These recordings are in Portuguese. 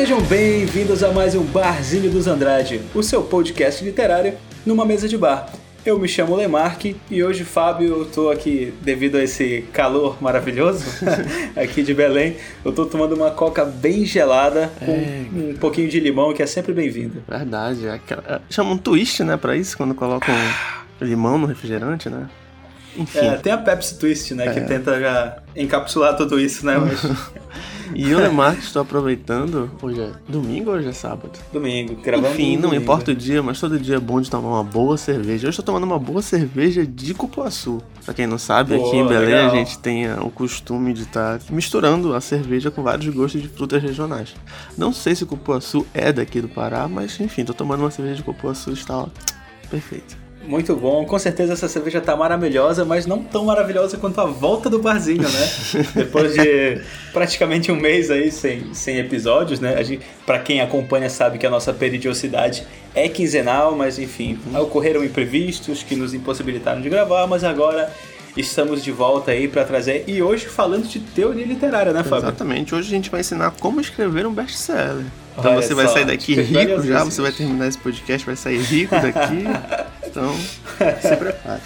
Sejam bem-vindos a mais um Barzinho dos Andrade, o seu podcast literário numa mesa de bar. Eu me chamo Lemarque e hoje, Fábio, eu tô aqui devido a esse calor maravilhoso aqui de Belém. Eu tô tomando uma coca bem gelada com é... um pouquinho de limão, que é sempre bem-vindo. Verdade. É aquela... É, chama um twist, né, pra isso, quando colocam limão no refrigerante, né? Enfim. É, tem a Pepsi Twist, né, é. que tenta já encapsular tudo isso, né? Mas... E eu, Lemar, estou aproveitando. Hoje é domingo ou hoje é sábado? Domingo, gravando. Enfim, não domingo. importa o dia, mas todo dia é bom de tomar uma boa cerveja. Eu estou tomando uma boa cerveja de cupuaçu. Pra quem não sabe, aqui em Belém legal. a gente tem o costume de estar tá misturando a cerveja com vários gostos de frutas regionais. Não sei se o cupuaçu é daqui do Pará, mas enfim, tô tomando uma cerveja de cupuaçu e está ó, perfeito. Muito bom. Com certeza essa cerveja tá maravilhosa, mas não tão maravilhosa quanto a volta do barzinho, né? Depois de praticamente um mês aí sem, sem episódios, né? A gente, pra quem acompanha sabe que a nossa periodicidade é quinzenal, mas enfim, ocorreram imprevistos que nos impossibilitaram de gravar, mas agora estamos de volta aí para trazer. E hoje falando de teoria literária, né, Fábio? Exatamente. Hoje a gente vai ensinar como escrever um best-seller. Então Olha você vai sair daqui rico já, você vai terminar esse podcast, vai sair rico daqui. então, se prepare.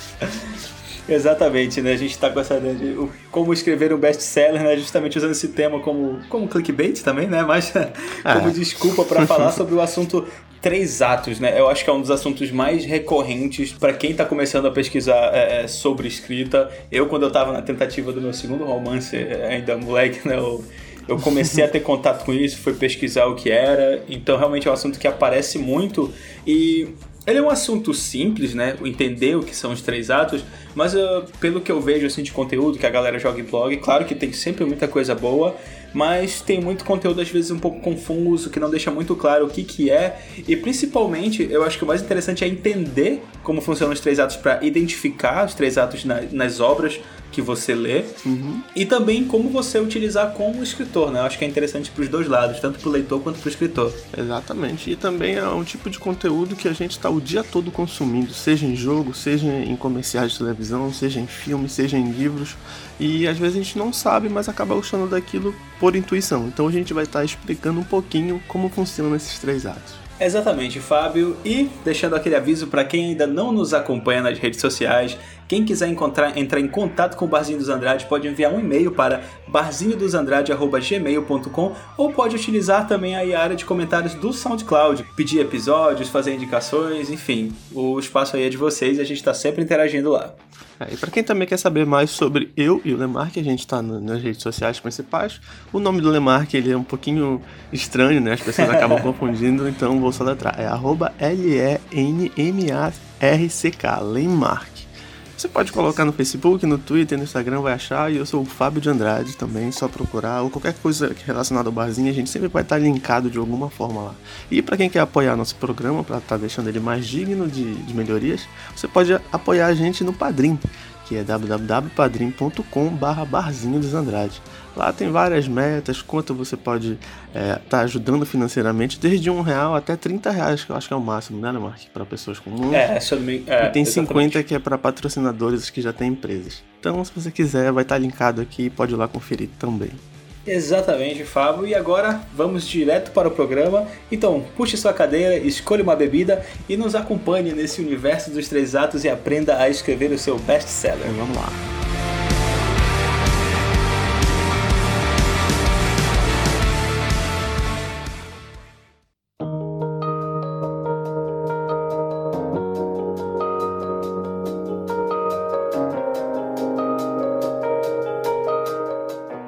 Exatamente, né? A gente tá com essa ideia de como escrever um best-seller, né? Justamente usando esse tema como, como clickbait também, né? Mas como ah. desculpa para falar sobre o assunto três atos, né? Eu acho que é um dos assuntos mais recorrentes para quem está começando a pesquisar é, é, sobre escrita. Eu, quando eu estava na tentativa do meu segundo romance, é, ainda moleque, né? Eu, eu comecei a ter contato com isso, fui pesquisar o que era. Então, realmente é um assunto que aparece muito e ele é um assunto simples, né? Entender o que são os três atos, mas uh, pelo que eu vejo assim, de conteúdo que a galera joga em blog, claro que tem sempre muita coisa boa, mas tem muito conteúdo às vezes um pouco confuso, que não deixa muito claro o que, que é, e principalmente eu acho que o mais interessante é entender como funcionam os três atos para identificar os três atos na, nas obras que você lê uhum. e também como você utilizar como escritor, né? Eu acho que é interessante para os dois lados, tanto para o leitor quanto para o escritor. Exatamente. E também é um tipo de conteúdo que a gente está o dia todo consumindo, seja em jogo, seja em comerciais de televisão, seja em filmes, seja em livros. E às vezes a gente não sabe, mas acaba gostando daquilo por intuição. Então a gente vai estar tá explicando um pouquinho como funcionam esses três atos. Exatamente, Fábio. E deixando aquele aviso para quem ainda não nos acompanha nas redes sociais, quem quiser encontrar, entrar em contato com o Barzinho dos Andrade pode enviar um e-mail para barzinhodosandrade.gmail.com ou pode utilizar também a área de comentários do SoundCloud, pedir episódios, fazer indicações, enfim, o espaço aí é de vocês e a gente está sempre interagindo lá. É, e para quem também quer saber mais sobre eu e o Lemark, a gente está nas redes sociais principais. O nome do Lemark ele é um pouquinho estranho, né? As pessoas acabam confundindo, então vou soletrar. É arroba L-E-N-M-A-R-C-K, Lemark. Você pode colocar no Facebook, no Twitter, no Instagram, vai achar. E eu sou o Fábio de Andrade também, só procurar. Ou qualquer coisa relacionada ao barzinho, a gente sempre vai estar linkado de alguma forma lá. E para quem quer apoiar nosso programa, para estar tá deixando ele mais digno de, de melhorias, você pode apoiar a gente no Padrim, que é www.padrim.com barra barzinho dos Andrade. Lá tem várias metas, quanto você pode estar é, tá ajudando financeiramente, desde um real até 30 reais, que eu acho que é o máximo, né, Mark? Para pessoas comuns. É, me... é, E tem exatamente. 50 que é para patrocinadores que já têm empresas. Então, se você quiser, vai estar tá linkado aqui, pode ir lá conferir também. Exatamente, Fábio. E agora vamos direto para o programa. Então, puxe sua cadeira, escolha uma bebida e nos acompanhe nesse universo dos três atos e aprenda a escrever o seu best-seller. Vamos lá.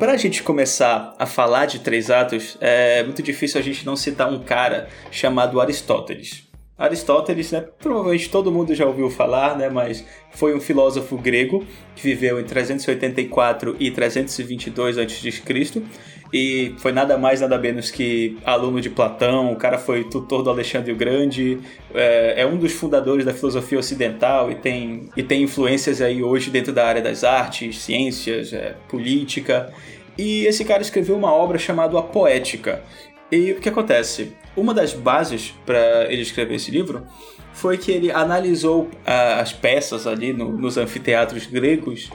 Para a gente começar a falar de três atos, é muito difícil a gente não citar um cara chamado Aristóteles. Aristóteles, né, provavelmente todo mundo já ouviu falar, né, mas foi um filósofo grego que viveu em 384 e 322 a.C. e foi nada mais nada menos que aluno de Platão. O cara foi tutor do Alexandre o Grande, é, é um dos fundadores da filosofia ocidental e tem, e tem influências aí hoje dentro da área das artes, ciências, é, política. E esse cara escreveu uma obra chamada A Poética. E o que acontece? Uma das bases para ele escrever esse livro foi que ele analisou uh, as peças ali no, nos anfiteatros gregos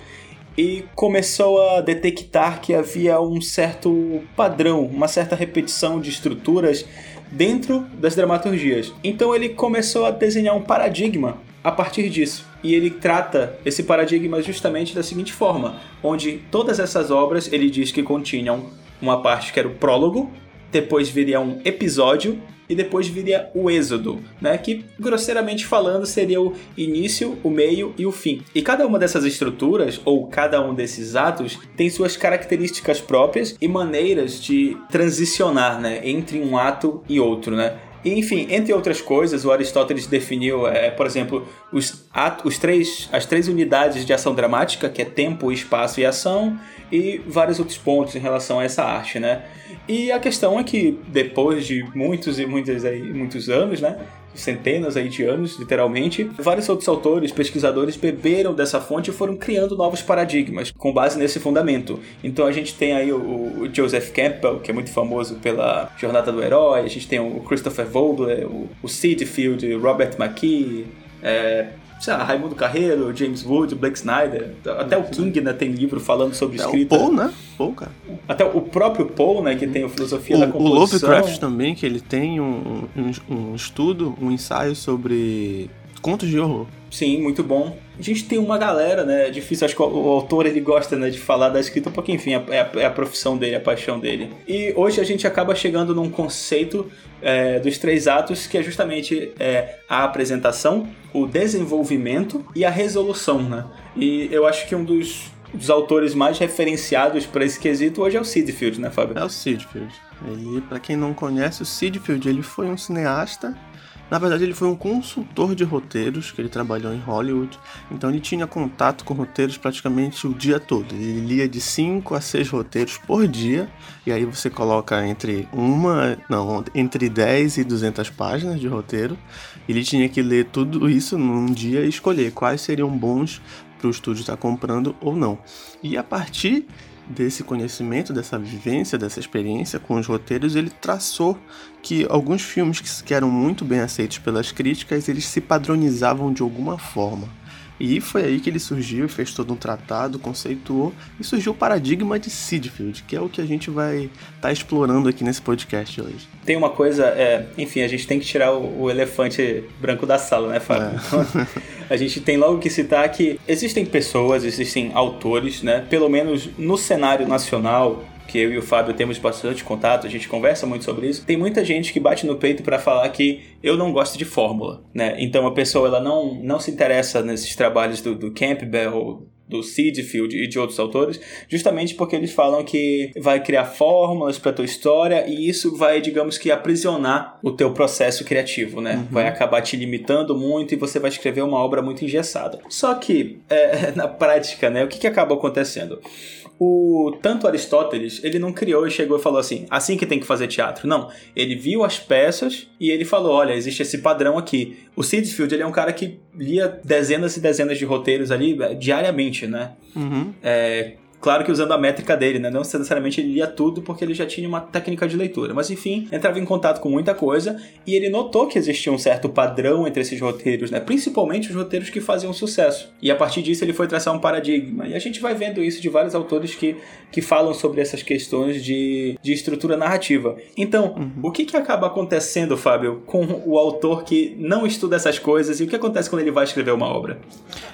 e começou a detectar que havia um certo padrão, uma certa repetição de estruturas dentro das dramaturgias. Então ele começou a desenhar um paradigma a partir disso. E ele trata esse paradigma justamente da seguinte forma, onde todas essas obras ele diz que continham uma parte que era o prólogo, depois viria um episódio e depois viria o êxodo, né? Que grosseiramente falando seria o início, o meio e o fim. E cada uma dessas estruturas ou cada um desses atos tem suas características próprias e maneiras de transicionar, né, entre um ato e outro, né? Enfim, entre outras coisas, o Aristóteles definiu, é, por exemplo, os, atos, os três, as três unidades de ação dramática, que é tempo, espaço e ação, e vários outros pontos em relação a essa arte, né? E a questão é que depois de muitos e muitos, aí, muitos anos, né? centenas aí de anos, literalmente, vários outros autores, pesquisadores beberam dessa fonte e foram criando novos paradigmas com base nesse fundamento. Então a gente tem aí o, o Joseph Campbell, que é muito famoso pela Jornada do Herói, a gente tem o Christopher Vogler, o, o Seedfield, Robert McKee, é, sei lá, Raimundo Carreiro, James Wood, Blake Snyder, até o King né, tem livro falando sobre é escrita. O Paul, né? Paul, cara. Até o próprio Paul, né, que tem a filosofia o, da composição. O Lovecraft também, que ele tem um, um, um estudo, um ensaio sobre contos de horror. Sim, muito bom. A gente tem uma galera, né? É difícil, acho que o autor ele gosta né, de falar da escrita, porque enfim, é a, é a profissão dele, a paixão dele. E hoje a gente acaba chegando num conceito é, dos três atos, que é justamente é, a apresentação, o desenvolvimento e a resolução, né? E eu acho que um dos, dos autores mais referenciados para esse quesito hoje é o Sidfield, né, Fábio? É o Sidfield. Ele, para quem não conhece, o Sidfield ele foi um cineasta na verdade, ele foi um consultor de roteiros, que ele trabalhou em Hollywood, então ele tinha contato com roteiros praticamente o dia todo. Ele lia de 5 a 6 roteiros por dia, e aí você coloca entre uma, não, entre 10 e 200 páginas de roteiro. Ele tinha que ler tudo isso num dia e escolher quais seriam bons para o estúdio estar comprando ou não. E a partir desse conhecimento, dessa vivência, dessa experiência com os roteiros, ele traçou que alguns filmes que eram muito bem aceitos pelas críticas, eles se padronizavam de alguma forma. E foi aí que ele surgiu, fez todo um tratado, conceituou e surgiu o paradigma de Seedfield, que é o que a gente vai estar tá explorando aqui nesse podcast hoje. Tem uma coisa, é, enfim, a gente tem que tirar o, o elefante branco da sala, né, Fábio? É. a gente tem logo que citar que existem pessoas, existem autores, né, pelo menos no cenário nacional, que eu e o Fábio temos bastante contato, a gente conversa muito sobre isso. Tem muita gente que bate no peito para falar que eu não gosto de fórmula, né? Então a pessoa ela não, não se interessa nesses trabalhos do, do Campbell, do Seedfield e de outros autores, justamente porque eles falam que vai criar fórmulas para tua história e isso vai, digamos que, aprisionar o teu processo criativo, né? Uhum. Vai acabar te limitando muito e você vai escrever uma obra muito engessada. Só que, é, na prática, né, o que, que acaba acontecendo? o tanto Aristóteles, ele não criou e chegou e falou assim, assim que tem que fazer teatro. Não, ele viu as peças e ele falou, olha, existe esse padrão aqui. O Seedsfield, ele é um cara que lia dezenas e dezenas de roteiros ali é, diariamente, né? Uhum. É, Claro que usando a métrica dele, né? Não necessariamente ele lia tudo porque ele já tinha uma técnica de leitura. Mas enfim, entrava em contato com muita coisa e ele notou que existia um certo padrão entre esses roteiros, né? Principalmente os roteiros que faziam sucesso. E a partir disso ele foi traçar um paradigma. E a gente vai vendo isso de vários autores que, que falam sobre essas questões de, de estrutura narrativa. Então, uhum. o que, que acaba acontecendo, Fábio, com o autor que não estuda essas coisas e o que acontece quando ele vai escrever uma obra?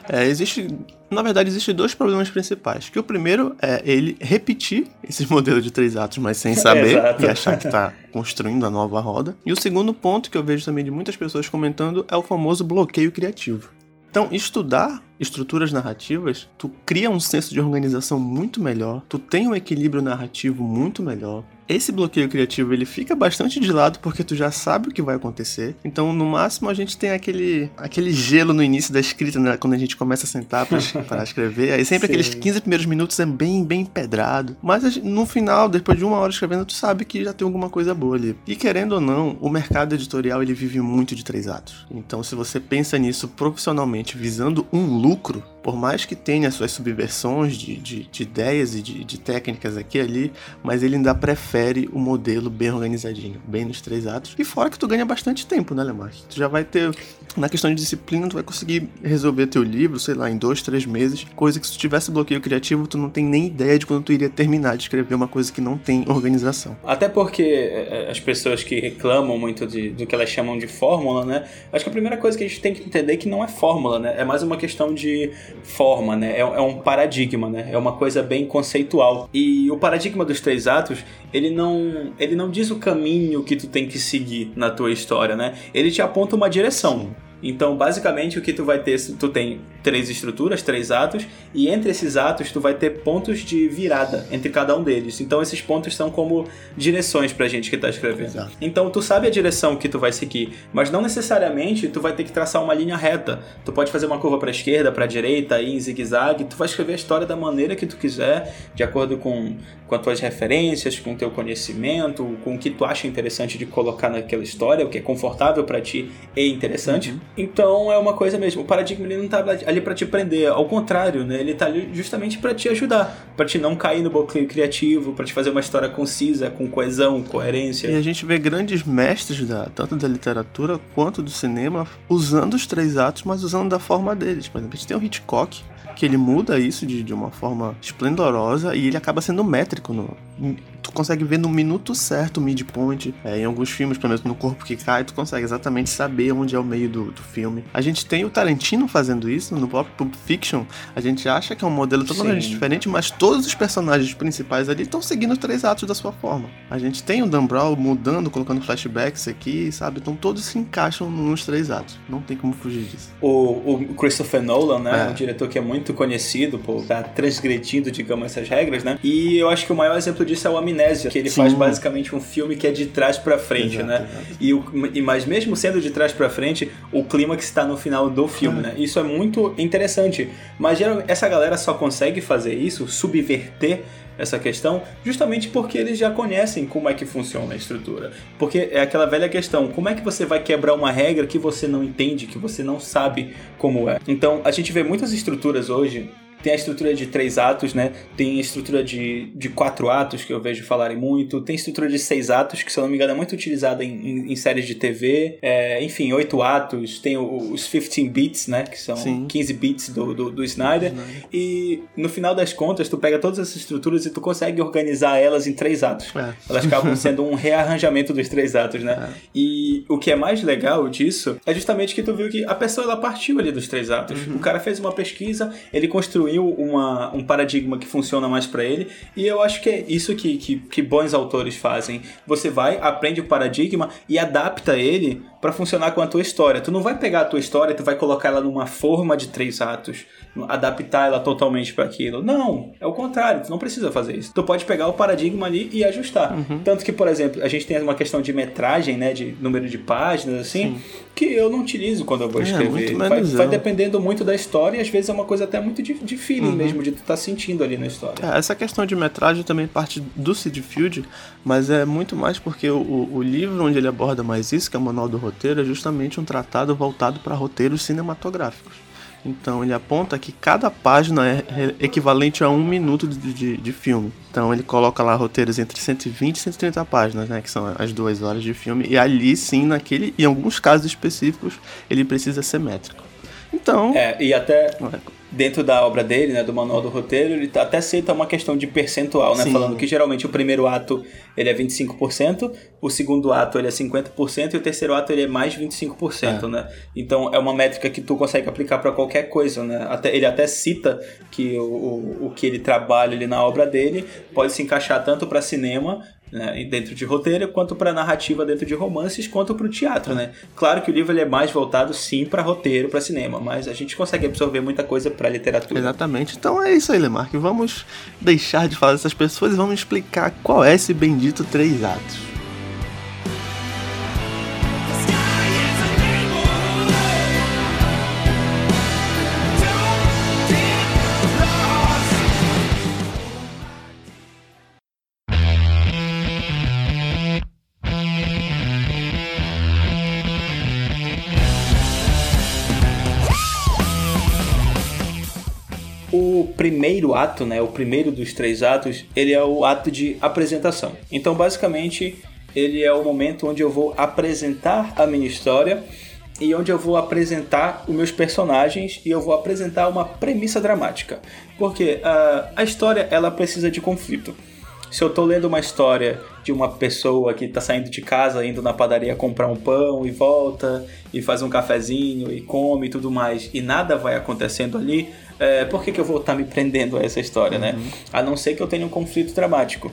É, existe na verdade, existem dois problemas principais. Que o primeiro é ele repetir esses modelos de três atos, mas sem saber e achar que está construindo a nova roda. E o segundo ponto que eu vejo também de muitas pessoas comentando é o famoso bloqueio criativo. Então, estudar estruturas narrativas, tu cria um senso de organização muito melhor, tu tem um equilíbrio narrativo muito melhor, esse bloqueio criativo ele fica bastante de lado porque tu já sabe o que vai acontecer. Então, no máximo, a gente tem aquele, aquele gelo no início da escrita, né? Quando a gente começa a sentar para escrever. Aí sempre Sim. aqueles 15 primeiros minutos é bem, bem pedrado. Mas no final, depois de uma hora escrevendo, tu sabe que já tem alguma coisa boa ali. E querendo ou não, o mercado editorial ele vive muito de três atos. Então, se você pensa nisso profissionalmente, visando um lucro, por mais que tenha suas subversões de, de, de ideias e de, de, técnicas aqui e ali, mas ele ainda prefere o modelo bem organizadinho, bem nos três atos. E fora que tu ganha bastante tempo, né, Lemar? Tu já vai ter, na questão de disciplina, tu vai conseguir resolver teu livro, sei lá, em dois, três meses, coisa que se tu tivesse bloqueio criativo, tu não tem nem ideia de quando tu iria terminar de escrever uma coisa que não tem organização. Até porque é, é, as pessoas que reclamam muito de, do que elas chamam de fórmula, né? Acho que a primeira coisa que a gente tem que entender é que não é fórmula, né? É mais uma questão de forma, né? É, é, um paradigma, né? É uma coisa bem conceitual. E o paradigma dos três atos, ele não, ele não diz o caminho que tu tem que seguir na tua história, né? Ele te aponta uma direção. Então, basicamente, o que tu vai ter, tu tem três estruturas, três atos, e entre esses atos tu vai ter pontos de virada entre cada um deles. Então, esses pontos são como direções pra gente que tá escrevendo. Exato. Então, tu sabe a direção que tu vai seguir, mas não necessariamente tu vai ter que traçar uma linha reta. Tu pode fazer uma curva para esquerda, para direita, aí em zigue-zague. Tu vai escrever a história da maneira que tu quiser, de acordo com, com as tuas referências, com o teu conhecimento, com o que tu acha interessante de colocar naquela história, o que é confortável para ti e interessante. Uhum. Então é uma coisa mesmo. O paradigma ele não tá ali para te prender, ao contrário, né? Ele tá ali justamente para te ajudar, para te não cair no bloqueio criativo, para te fazer uma história concisa, com coesão, coerência. E a gente vê grandes mestres da tanto da literatura quanto do cinema usando os três atos, mas usando da forma deles. Por exemplo, a gente tem o Hitchcock, que ele muda isso de, de uma forma esplendorosa e ele acaba sendo métrico no, tu consegue ver no minuto certo o midpoint. É, em alguns filmes, pelo menos no Corpo que Cai, tu consegue exatamente saber onde é o meio do, do filme. A gente tem o Tarantino fazendo isso no próprio Pulp Fiction. A gente acha que é um modelo totalmente Sim. diferente, mas todos os personagens principais ali estão seguindo os três atos da sua forma. A gente tem o Dan Brown mudando, colocando flashbacks aqui, sabe? Então todos se encaixam nos três atos. Não tem como fugir disso. O, o Christopher Nolan, né? É. Um diretor que é muito conhecido por estar transgredindo, digamos, essas regras, né? E eu acho que o maior exemplo disso é o Amnésia, que ele Sim. faz basicamente um filme que é de trás para frente, exato, né? Exato. E, o, e mas mesmo sendo de trás para frente, o clímax está no final do filme, né? Isso é muito interessante. Mas essa galera só consegue fazer isso, subverter essa questão, justamente porque eles já conhecem como é que funciona a estrutura. Porque é aquela velha questão, como é que você vai quebrar uma regra que você não entende, que você não sabe como é? Então, a gente vê muitas estruturas hoje tem a estrutura de três atos, né? Tem a estrutura de, de quatro atos, que eu vejo falarem muito. Tem a estrutura de seis atos, que se eu não me engano é muito utilizada em, em, em séries de TV. É, enfim, oito atos. Tem o, os 15 bits, né? Que são Sim. 15 bits do, do, do Snyder. Snyder. E no final das contas, tu pega todas essas estruturas e tu consegue organizar elas em três atos. É. Elas acabam sendo um rearranjamento dos três atos, né? É. E o que é mais legal disso é justamente que tu viu que a pessoa ela partiu ali dos três atos. Uhum. O cara fez uma pesquisa, ele construiu construiu uma, um paradigma que funciona mais para ele. E eu acho que é isso que, que, que bons autores fazem. Você vai, aprende o paradigma e adapta ele para funcionar com a tua história. Tu não vai pegar a tua história, tu vai colocar ela numa forma de três atos, adaptar ela totalmente para aquilo. Não, é o contrário, tu não precisa fazer isso. Tu pode pegar o paradigma ali e ajustar. Uhum. Tanto que, por exemplo, a gente tem uma questão de metragem, né, de número de páginas assim, Sim. que eu não utilizo quando eu vou é, escrever. Vai, vai, dependendo muito da história e às vezes é uma coisa até muito de, de feeling uhum. mesmo, de tu estar tá sentindo ali na história. É, essa questão de metragem também parte do Sid Field, mas é muito mais porque o, o livro onde ele aborda mais isso, que é o Manual do Roteiro, é justamente um tratado voltado para roteiros cinematográficos. Então ele aponta que cada página é equivalente a um minuto de, de, de, filme. Então ele coloca lá roteiros entre 120 e 130 páginas, né? Que são as duas horas de filme. E ali sim, naquele, em alguns casos específicos, ele precisa ser métrico. Então. É, e até dentro da obra dele, né, do manual do roteiro, ele tá, até cita uma questão de percentual, né, Sim. falando que geralmente o primeiro ato ele é 25%, o segundo ato ele é 50% e o terceiro ato ele é mais 25%, é. né? Então é uma métrica que tu consegue aplicar para qualquer coisa, né? Até, ele até cita que o, o, o que ele trabalha ali na obra dele pode se encaixar tanto para cinema né, dentro de roteiro, quanto para narrativa dentro de romances, quanto para o teatro, né? Claro que o livro ele é mais voltado sim para roteiro, para cinema, mas a gente consegue absorver muita coisa para literatura. Exatamente. Então é isso aí, Lemark. Vamos deixar de falar dessas pessoas e vamos explicar qual é esse bendito três atos. Primeiro ato, né, o primeiro dos três atos, ele é o ato de apresentação. Então, basicamente, ele é o momento onde eu vou apresentar a minha história e onde eu vou apresentar os meus personagens e eu vou apresentar uma premissa dramática. Porque uh, a história ela precisa de conflito. Se eu tô lendo uma história de uma pessoa que tá saindo de casa, indo na padaria comprar um pão e volta, e faz um cafezinho e come e tudo mais, e nada vai acontecendo ali, é, por que, que eu vou estar tá me prendendo a essa história, né? uhum. né? A não ser que eu tenha um conflito dramático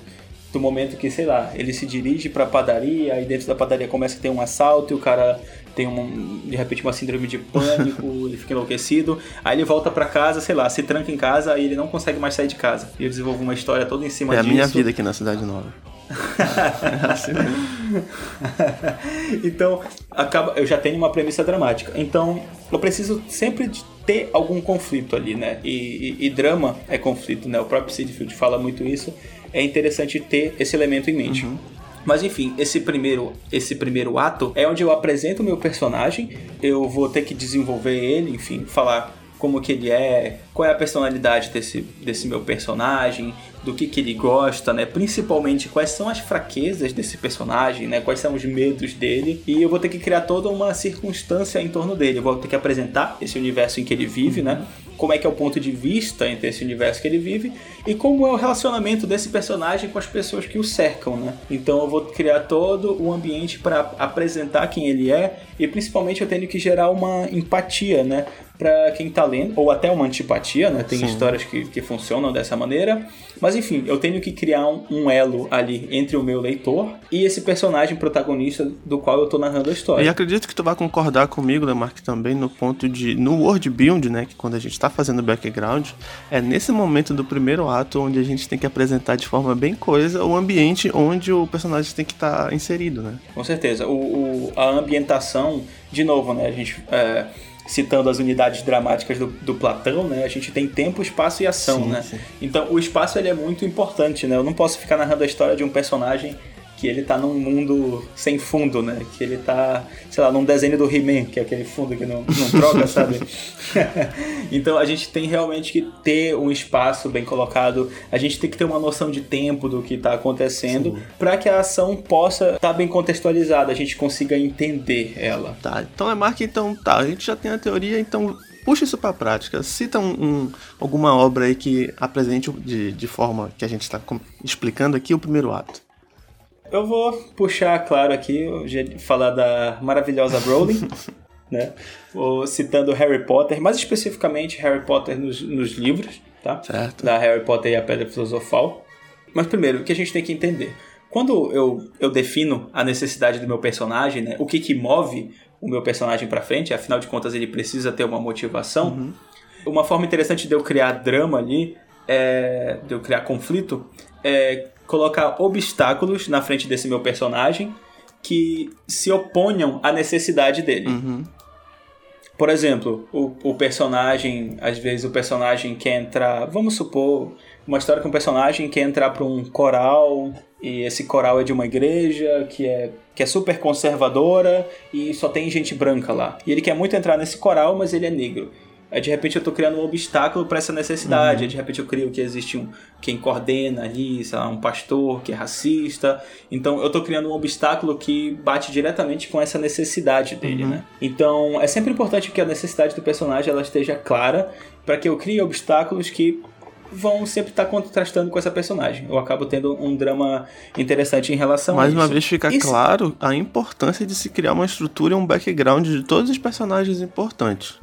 do momento que, sei lá, ele se dirige para a padaria, e dentro da padaria começa a ter um assalto e o cara tem um, de repente uma síndrome de pânico, ele fica enlouquecido, aí ele volta para casa, sei lá, se tranca em casa e ele não consegue mais sair de casa. E eu desenvolvo uma história toda em cima é disso. É a minha vida aqui na Cidade Nova. então, acaba, eu já tenho uma premissa dramática. Então, eu preciso sempre ter algum conflito ali, né? E, e, e drama é conflito, né? O próprio Sidfield fala muito isso. É interessante ter esse elemento em mente. Uhum. Mas enfim, esse primeiro, esse primeiro ato é onde eu apresento o meu personagem, eu vou ter que desenvolver ele, enfim, falar como que ele é, qual é a personalidade desse, desse meu personagem, do que, que ele gosta, né? Principalmente quais são as fraquezas desse personagem, né? Quais são os medos dele. E eu vou ter que criar toda uma circunstância em torno dele. Eu vou ter que apresentar esse universo em que ele vive, né? Como é que é o ponto de vista entre esse universo que ele vive e como é o relacionamento desse personagem com as pessoas que o cercam, né? Então eu vou criar todo o ambiente para apresentar quem ele é e principalmente eu tenho que gerar uma empatia, né? Para quem tá lendo, ou até uma antipatia, né? Tem Sim. histórias que, que funcionam dessa maneira. Mas enfim, eu tenho que criar um, um, elo ali entre o meu leitor e esse personagem protagonista do qual eu tô narrando a história. E acredito que tu vai concordar comigo, Lemark, também no ponto de. No world build, né? Que quando a gente tá fazendo background, é nesse momento do primeiro ato onde a gente tem que apresentar de forma bem coisa o ambiente onde o personagem tem que estar tá inserido, né? Com certeza. O, o, a ambientação, de novo, né? A gente. É citando as unidades dramáticas do, do, Platão, né? A gente tem tempo, espaço e ação, sim, né? Sim. Então o espaço ele é muito importante, né? Eu não posso ficar narrando a história de um personagem que ele tá num mundo sem fundo, né? Que ele tá, sei lá, num desenho do He-Man, que é aquele fundo que não, não troca, sabe? então a gente tem realmente que ter um espaço bem colocado, a gente tem que ter uma noção de tempo do que tá acontecendo para que a ação possa estar tá bem contextualizada, a gente consiga entender ela. Tá, então é marca, então tá, a gente já tem a teoria, então puxa isso para a prática. Cita um, um, alguma obra aí que apresente de, de forma que a gente está explicando aqui o primeiro ato. Eu vou puxar, claro, aqui, falar da maravilhosa Rowling, né? Vou citando Harry Potter, mais especificamente Harry Potter nos, nos livros, tá? Certo. Da Harry Potter e a Pedra Filosofal. Mas primeiro, o que a gente tem que entender? Quando eu, eu defino a necessidade do meu personagem, né? O que que move o meu personagem para frente, afinal de contas ele precisa ter uma motivação. Uhum. Uma forma interessante de eu criar drama ali, é, de eu criar conflito, é colocar obstáculos na frente desse meu personagem que se oponham à necessidade dele. Uhum. Por exemplo, o, o personagem, às vezes o personagem quer entrar, vamos supor, uma história com um personagem quer entrar para um coral e esse coral é de uma igreja que é, que é super conservadora e só tem gente branca lá. E ele quer muito entrar nesse coral, mas ele é negro. Aí de repente eu estou criando um obstáculo para essa necessidade. Uhum. Aí de repente eu crio que existe um quem coordena ali, sei lá, um pastor que é racista. Então eu estou criando um obstáculo que bate diretamente com essa necessidade dele, uhum. né? Então é sempre importante que a necessidade do personagem ela esteja clara para que eu crie obstáculos que vão sempre estar tá contrastando com essa personagem. Eu acabo tendo um drama interessante em relação Mais a isso. Mais uma vez fica claro a importância de se criar uma estrutura e um background de todos os personagens importantes.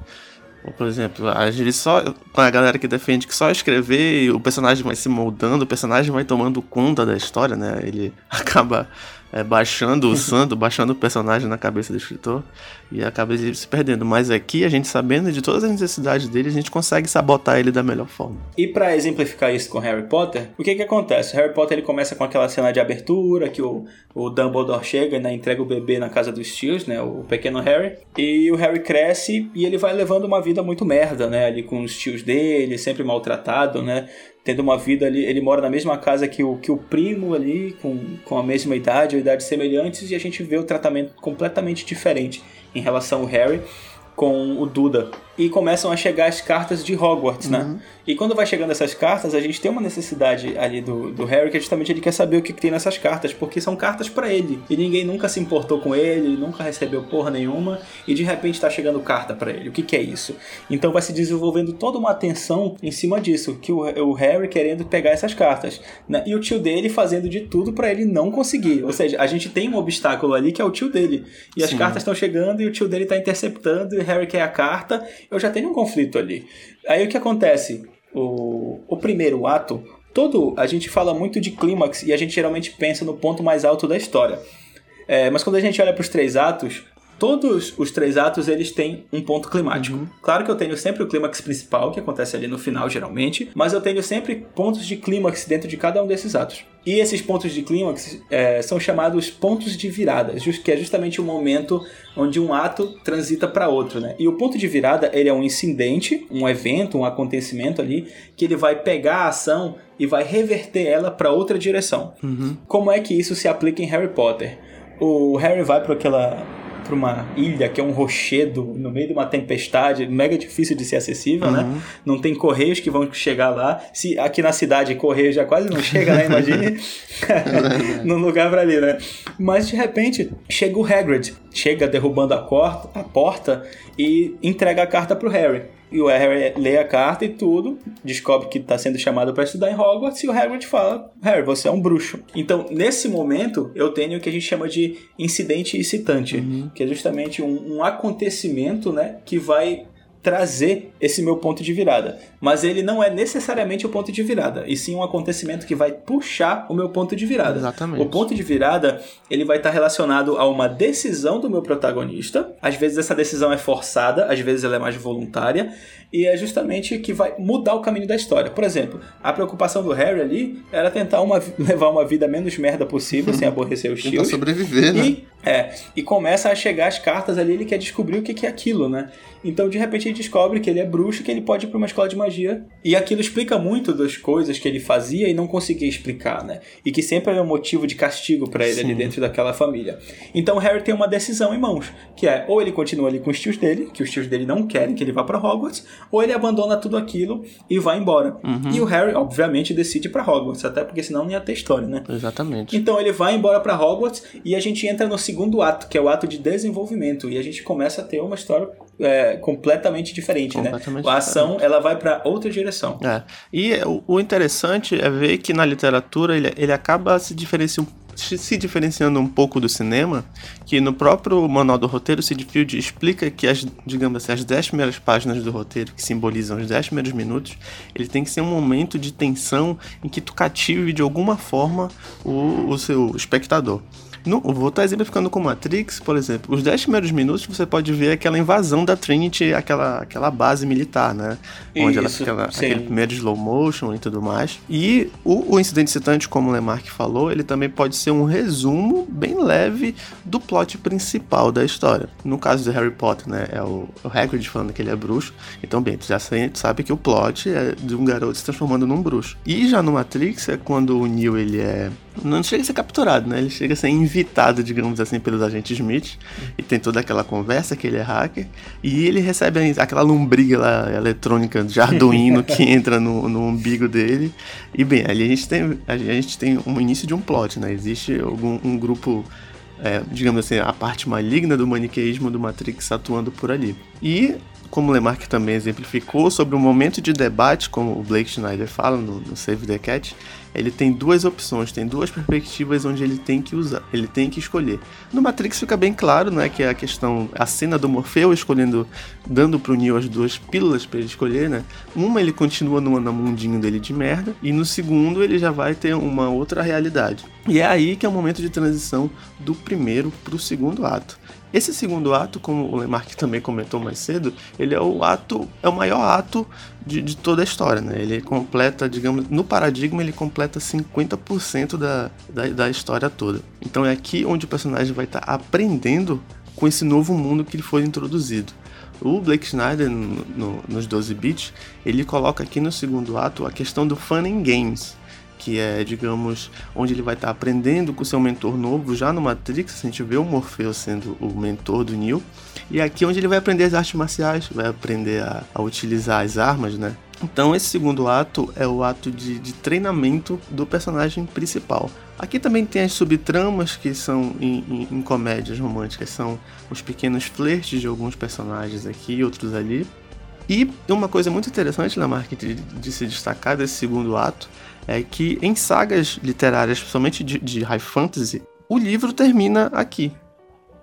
Por exemplo, a gente só. Com a galera que defende que só escrever o personagem vai se moldando, o personagem vai tomando conta da história, né? Ele acaba é, baixando, usando, baixando o personagem na cabeça do escritor e acaba se perdendo. Mas aqui, a gente sabendo de todas as necessidades dele, a gente consegue sabotar ele da melhor forma. E para exemplificar isso com Harry Potter, o que que acontece? Harry Potter ele começa com aquela cena de abertura que o, o Dumbledore chega e né, entrega o bebê na casa dos tios, né, o pequeno Harry, e o Harry cresce e ele vai levando uma vida muito merda, né, ali com os tios dele, sempre maltratado, né, tendo uma vida ali. Ele mora na mesma casa que o, que o primo ali, com, com a mesma idade, ou idades semelhantes, e a gente vê o tratamento completamente diferente em relação ao Harry com o Duda. E começam a chegar as cartas de Hogwarts, né? uhum. né? E quando vai chegando essas cartas, a gente tem uma necessidade ali do, do Harry que é justamente ele quer saber o que, que tem nessas cartas, porque são cartas para ele. E ninguém nunca se importou com ele, nunca recebeu porra nenhuma, e de repente tá chegando carta para ele. O que, que é isso? Então vai se desenvolvendo toda uma atenção em cima disso, que o, o Harry querendo pegar essas cartas, né? E o tio dele fazendo de tudo para ele não conseguir. Ou seja, a gente tem um obstáculo ali que é o tio dele. E as Sim. cartas estão chegando e o tio dele tá interceptando e o Harry quer a carta. Eu já tenho um conflito ali. Aí o que acontece? O, o primeiro ato, todo a gente fala muito de clímax e a gente geralmente pensa no ponto mais alto da história. É, mas quando a gente olha para os três atos, todos os três atos eles têm um ponto climático. Uhum. Claro que eu tenho sempre o clímax principal, que acontece ali no final geralmente, mas eu tenho sempre pontos de clímax dentro de cada um desses atos. E esses pontos de clímax é, são chamados pontos de virada, que é justamente o momento onde um ato transita para outro, né? E o ponto de virada ele é um incidente, um evento, um acontecimento ali que ele vai pegar a ação e vai reverter ela para outra direção. Uhum. Como é que isso se aplica em Harry Potter? O Harry vai para aquela para uma ilha que é um rochedo no meio de uma tempestade, mega difícil de ser acessível, né? uhum. né? Não tem correios que vão chegar lá. Se aqui na cidade correio já quase não chega, né? Imagine no lugar para ali, né? Mas de repente chega o Hagrid, chega derrubando a, corta, a porta e entrega a carta pro Harry. E o Harry lê a carta e tudo, descobre que está sendo chamado para estudar em Hogwarts e o Hagrid fala: Harry, você é um bruxo. Então, nesse momento, eu tenho o que a gente chama de incidente excitante, uhum. que é justamente um, um acontecimento né, que vai trazer esse meu ponto de virada. Mas ele não é necessariamente o ponto de virada, e sim um acontecimento que vai puxar o meu ponto de virada. Exatamente. O ponto de virada, ele vai estar relacionado a uma decisão do meu protagonista. Às vezes essa decisão é forçada, às vezes ela é mais voluntária, e é justamente que vai mudar o caminho da história. Por exemplo, a preocupação do Harry ali era tentar uma, levar uma vida menos merda possível, sem aborrecer os tios. sobreviver, né? E, é, e começa a chegar as cartas ali, ele quer descobrir o que é aquilo, né? Então, de repente, ele descobre que ele é bruxo, que ele pode ir para uma escola de magia. E aquilo explica muito das coisas que ele fazia e não conseguia explicar, né? E que sempre era um motivo de castigo para ele Sim. ali dentro daquela família. Então, Harry tem uma decisão em mãos, que é ou ele continua ali com os tios dele, que os tios dele não querem que ele vá para Hogwarts, ou ele abandona tudo aquilo e vai embora. Uhum. E o Harry, obviamente, decide para Hogwarts, até porque senão não ia ter história, né? Exatamente. Então ele vai embora para Hogwarts e a gente entra no segundo ato, que é o ato de desenvolvimento, e a gente começa a ter uma história é, completamente diferente, né? completamente né? A ação diferente. ela vai para outra direção. É. E o, o, interessante é ver que na literatura ele, ele acaba se diferenciando se diferenciando um pouco do cinema, que no próprio manual do roteiro, Sid Field explica que as, digamos assim, as 10 primeiras páginas do roteiro, que simbolizam os 10 primeiros minutos, ele tem que ser um momento de tensão em que tu cative de alguma forma o, o seu espectador. No, vou estar exemplificando com Matrix, por exemplo. Os 10 primeiros minutos você pode ver aquela invasão da Trinity, aquela, aquela base militar, né? Onde ela fica aquele primeiro slow motion e tudo mais. E o, o incidente citante, como o Lemarck falou, ele também pode ser um resumo bem leve do plot principal da história. No caso de Harry Potter, né? É o, o Hagrid falando que ele é bruxo. Então, bem, tu já sabe que o plot é de um garoto se transformando num bruxo. E já no Matrix é quando o Neo ele é não chega a ser capturado, né? Ele chega a ser invitado, digamos assim, pelos agentes Smith. E tem toda aquela conversa que ele é hacker. E ele recebe aquela lombriga lá, eletrônica de Arduino que entra no, no umbigo dele. E bem, ali a gente tem, a gente tem um início de um plot, né? Existe algum, um grupo é, digamos assim, a parte maligna do maniqueísmo do Matrix atuando por ali. E como Lemarck também exemplificou, sobre o momento de debate, como o Blake Schneider fala no, no Save the Cat, ele tem duas opções, tem duas perspectivas onde ele tem que usar, ele tem que escolher. No Matrix fica bem claro, né, que é a questão, a cena do Morfeu escolhendo, dando pro Neo as duas pílulas para ele escolher, né? Uma ele continua no, no mundinho dele de merda e no segundo ele já vai ter uma outra realidade. E é aí que é o momento de transição do primeiro pro segundo ato. Esse segundo ato, como o Lemarck também comentou mais cedo, ele é o ato, é o maior ato de, de toda a história, né? Ele completa, digamos, no paradigma ele completa 50% da, da, da história toda. Então é aqui onde o personagem vai estar tá aprendendo com esse novo mundo que ele foi introduzido. O Blake Snyder, no, no, nos 12 bits, ele coloca aqui no segundo ato a questão do fun and games, que é, digamos, onde ele vai estar tá aprendendo com seu mentor novo. Já no Matrix, a gente vê o Morpheus sendo o mentor do Neo. E aqui é onde ele vai aprender as artes marciais, vai aprender a, a utilizar as armas, né? Então, esse segundo ato é o ato de, de, treinamento do personagem principal. Aqui também tem as subtramas que são em, em, em, comédias românticas, são os pequenos flertes de alguns personagens aqui e outros ali. E uma coisa muito interessante, Lamarck, de, de se destacar desse segundo ato, é que em sagas literárias, principalmente de, de high fantasy, o livro termina aqui.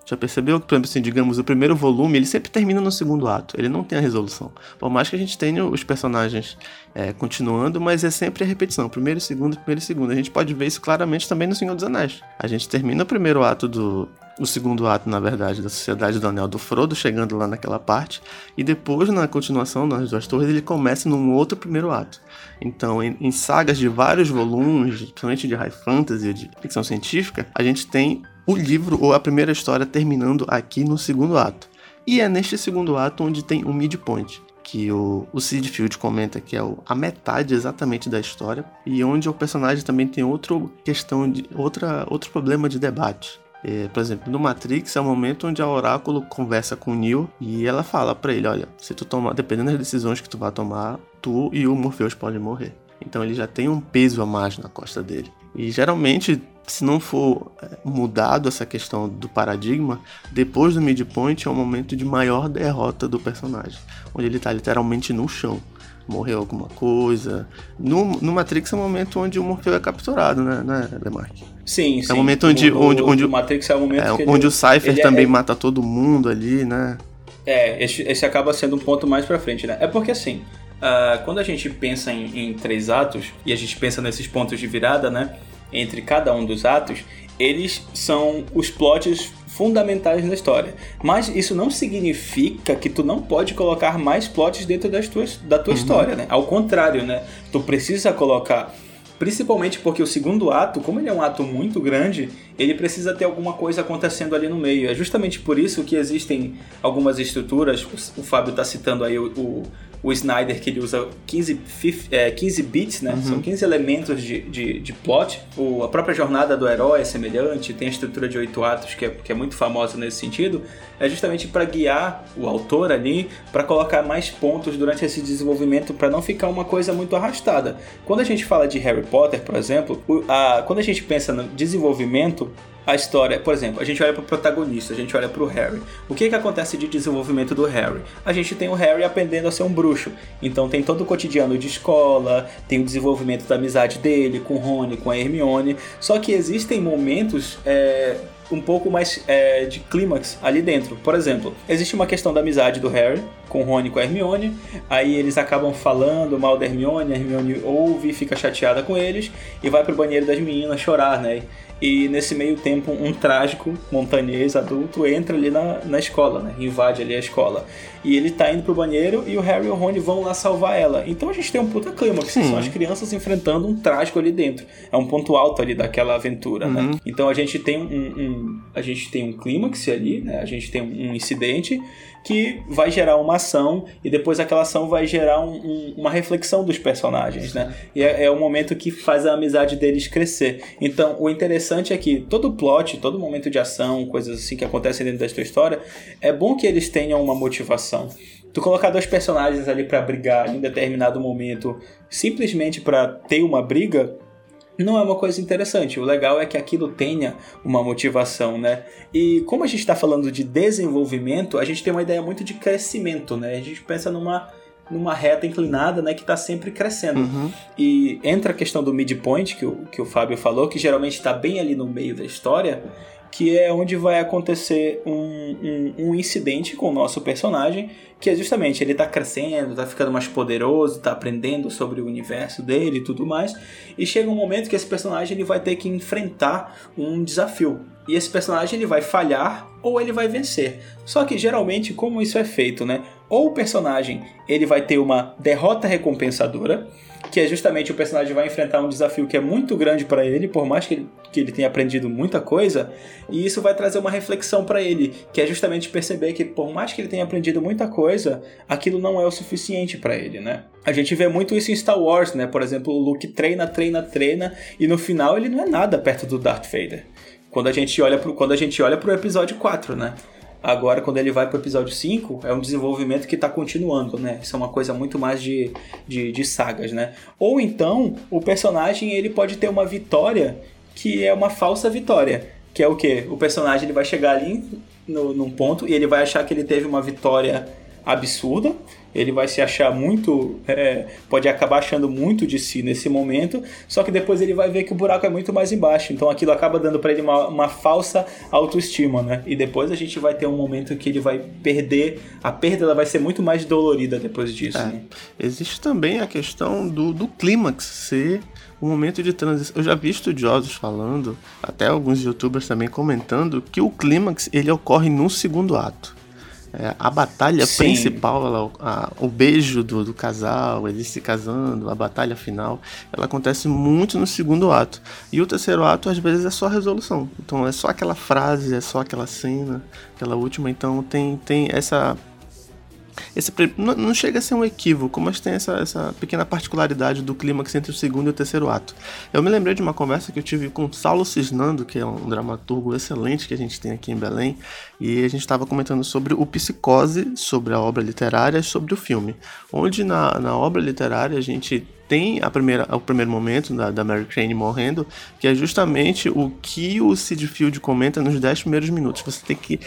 Já percebeu que, por exemplo, assim, digamos, o primeiro volume, ele sempre termina no segundo ato, ele não tem a resolução. Por mais que a gente tenha os personagens é, continuando, mas é sempre a repetição, primeiro, segundo, primeiro segundo. A gente pode ver isso claramente também no Senhor dos Anéis. A gente termina o primeiro ato do, o segundo ato, na verdade, da Sociedade do Anel do Frodo, chegando lá naquela parte, e depois, na continuação nas duas torres, ele começa num outro primeiro ato. Então, em, em sagas de vários volumes, principalmente de high fantasy, de ficção científica, a gente tem o livro ou a primeira história terminando aqui no segundo ato. E é neste segundo ato onde tem o midpoint, que o, o Sid Field comenta que é o, a metade exatamente da história, e onde o personagem também tem outra questão de outra, outro problema de debate. É, por exemplo, no Matrix é o momento onde a Oráculo conversa com o Neo e ela fala para ele, olha, se tu tomar, dependendo das decisões que tu vai tomar, tu e o Morpheus podem morrer. Então ele já tem um peso a mais na costa dele. E geralmente se não for é, mudado essa questão do paradigma, depois do midpoint é um momento de maior derrota do personagem, onde ele está literalmente no chão. Morreu alguma coisa. No, no Matrix é o momento onde o Morfeu é capturado, né, né Demark? Sim, sim. É o momento onde, no, onde, onde, o Matrix é o momento é, onde ele, o Cypher também é, mata todo mundo ali, né? É, esse, esse acaba sendo um ponto mais pra frente, né? É porque assim, uh, quando a gente pensa em, em três atos e a gente pensa nesses pontos de virada, né? Entre cada um dos atos, eles são os plots fundamentais na história. Mas isso não significa que tu não pode colocar mais plots dentro das tuas, da tua uhum. história, né? Ao contrário, né? Tu precisa colocar Principalmente porque o segundo ato, como ele é um ato muito grande, ele precisa ter alguma coisa acontecendo ali no meio. É justamente por isso que existem algumas estruturas. O Fábio está citando aí o, o o Snyder que ele usa 15, 15, é, 15 bits, né? Uhum. São 15 elementos de, de, de plot. O, a própria jornada do herói é semelhante, tem a estrutura de oito atos que é, que é muito famosa nesse sentido. É justamente para guiar o autor ali, para colocar mais pontos durante esse desenvolvimento, para não ficar uma coisa muito arrastada. Quando a gente fala de Harry Potter, por exemplo, a, quando a gente pensa no desenvolvimento, a história, por exemplo, a gente olha para o protagonista, a gente olha para o Harry. O que que acontece de desenvolvimento do Harry? A gente tem o Harry aprendendo a ser um bruxo. Então tem todo o cotidiano de escola, tem o desenvolvimento da amizade dele com o Rony, com a Hermione. Só que existem momentos é, um pouco mais é, de clímax ali dentro. Por exemplo, existe uma questão da amizade do Harry com o Rony e com a Hermione, aí eles acabam falando mal da Hermione, a Hermione ouve, fica chateada com eles e vai pro banheiro das meninas chorar, né? E nesse meio tempo, um trágico montanhês adulto entra ali na, na escola, né? Invade ali a escola. E ele tá indo pro banheiro e o Harry e o Rony vão lá salvar ela. Então a gente tem um puta clima, que são as crianças enfrentando um trágico ali dentro. É um ponto alto ali daquela aventura, né? uhum. né? Então a gente tem um, um, a gente tem um clímax ali, né? A gente tem um incidente que vai gerar uma ação e depois aquela ação vai gerar um, um, uma reflexão dos personagens, né? E é, é o momento que faz a amizade deles crescer. Então, o interessante é que todo plot, todo momento de ação, coisas assim que acontecem dentro da sua história, é bom que eles tenham uma motivação. Tu colocar dois personagens ali para brigar em determinado momento, simplesmente para ter uma briga, não é uma coisa interessante. O legal é que aquilo tenha uma motivação, né? E como a gente está falando de desenvolvimento, a gente tem uma ideia muito de crescimento, né? A gente pensa numa numa reta inclinada, né, que está sempre crescendo. Uhum. E entra a questão do midpoint que o, que o Fábio falou, que geralmente está bem ali no meio da história, que é onde vai acontecer um, um, um, incidente com o nosso personagem, que é justamente ele está crescendo, está ficando mais poderoso, está aprendendo sobre o universo dele e tudo mais, e chega um momento que esse personagem ele vai ter que enfrentar um desafio. E esse personagem ele vai falhar ou ele vai vencer. Só que geralmente como isso é feito, né? ou o personagem ele vai ter uma derrota recompensadora, que é justamente o personagem vai enfrentar um desafio que é muito grande para ele, por mais que ele, que ele tenha aprendido muita coisa, e isso vai trazer uma reflexão para ele, que é justamente perceber que por mais que ele tenha aprendido muita coisa, aquilo não é o suficiente para ele, né? A gente vê muito isso em Star Wars, né? Por exemplo, o Luke treina, treina, treina, e no final ele não é nada perto do Darth Vader. Quando a gente olha pro, quando a gente olha pro episódio 4, né? Agora, quando ele vai pro episódio 5, é um desenvolvimento que está continuando, né? Isso é uma coisa muito mais de, de, de, sagas, né? Ou então, o personagem ele pode ter uma vitória que é uma falsa vitória. Que é o quê? O personagem ele vai chegar ali no, num ponto e ele vai achar que ele teve uma vitória absurda, ele vai se achar muito. É, pode acabar achando muito de si nesse momento, só que depois ele vai ver que o buraco é muito mais embaixo. Então aquilo acaba dando para ele uma, uma, falsa autoestima, né? E depois a gente vai ter um momento que ele vai perder. A perda ela vai ser muito mais dolorida depois disso. É. Né? Existe também a questão do, do clímax ser um momento de transição. Eu já vi estudiosos falando, até alguns youtubers também comentando, que o clímax ele ocorre no segundo ato. É, a batalha Sim. principal, ela, a, o beijo do, do, casal, eles se casando, a batalha final, ela acontece muito no segundo ato. E o terceiro ato, às vezes, é só a resolução. Então é só aquela frase, é só aquela cena, aquela última. Então tem, tem essa esse, não, chega a ser um equívoco, mas tem essa, essa pequena particularidade do clímax entre o segundo e o terceiro ato. Eu me lembrei de uma conversa que eu tive com Saulo Cisnando, que é um dramaturgo excelente que a gente tem aqui em Belém, e a gente estava comentando sobre o psicose, sobre a obra literária e sobre o filme. Onde na, na obra literária a gente tem a primeira, o primeiro momento da, da Mary Crane morrendo, que é justamente o que o Sid Field comenta nos 10 primeiros minutos. Você tem que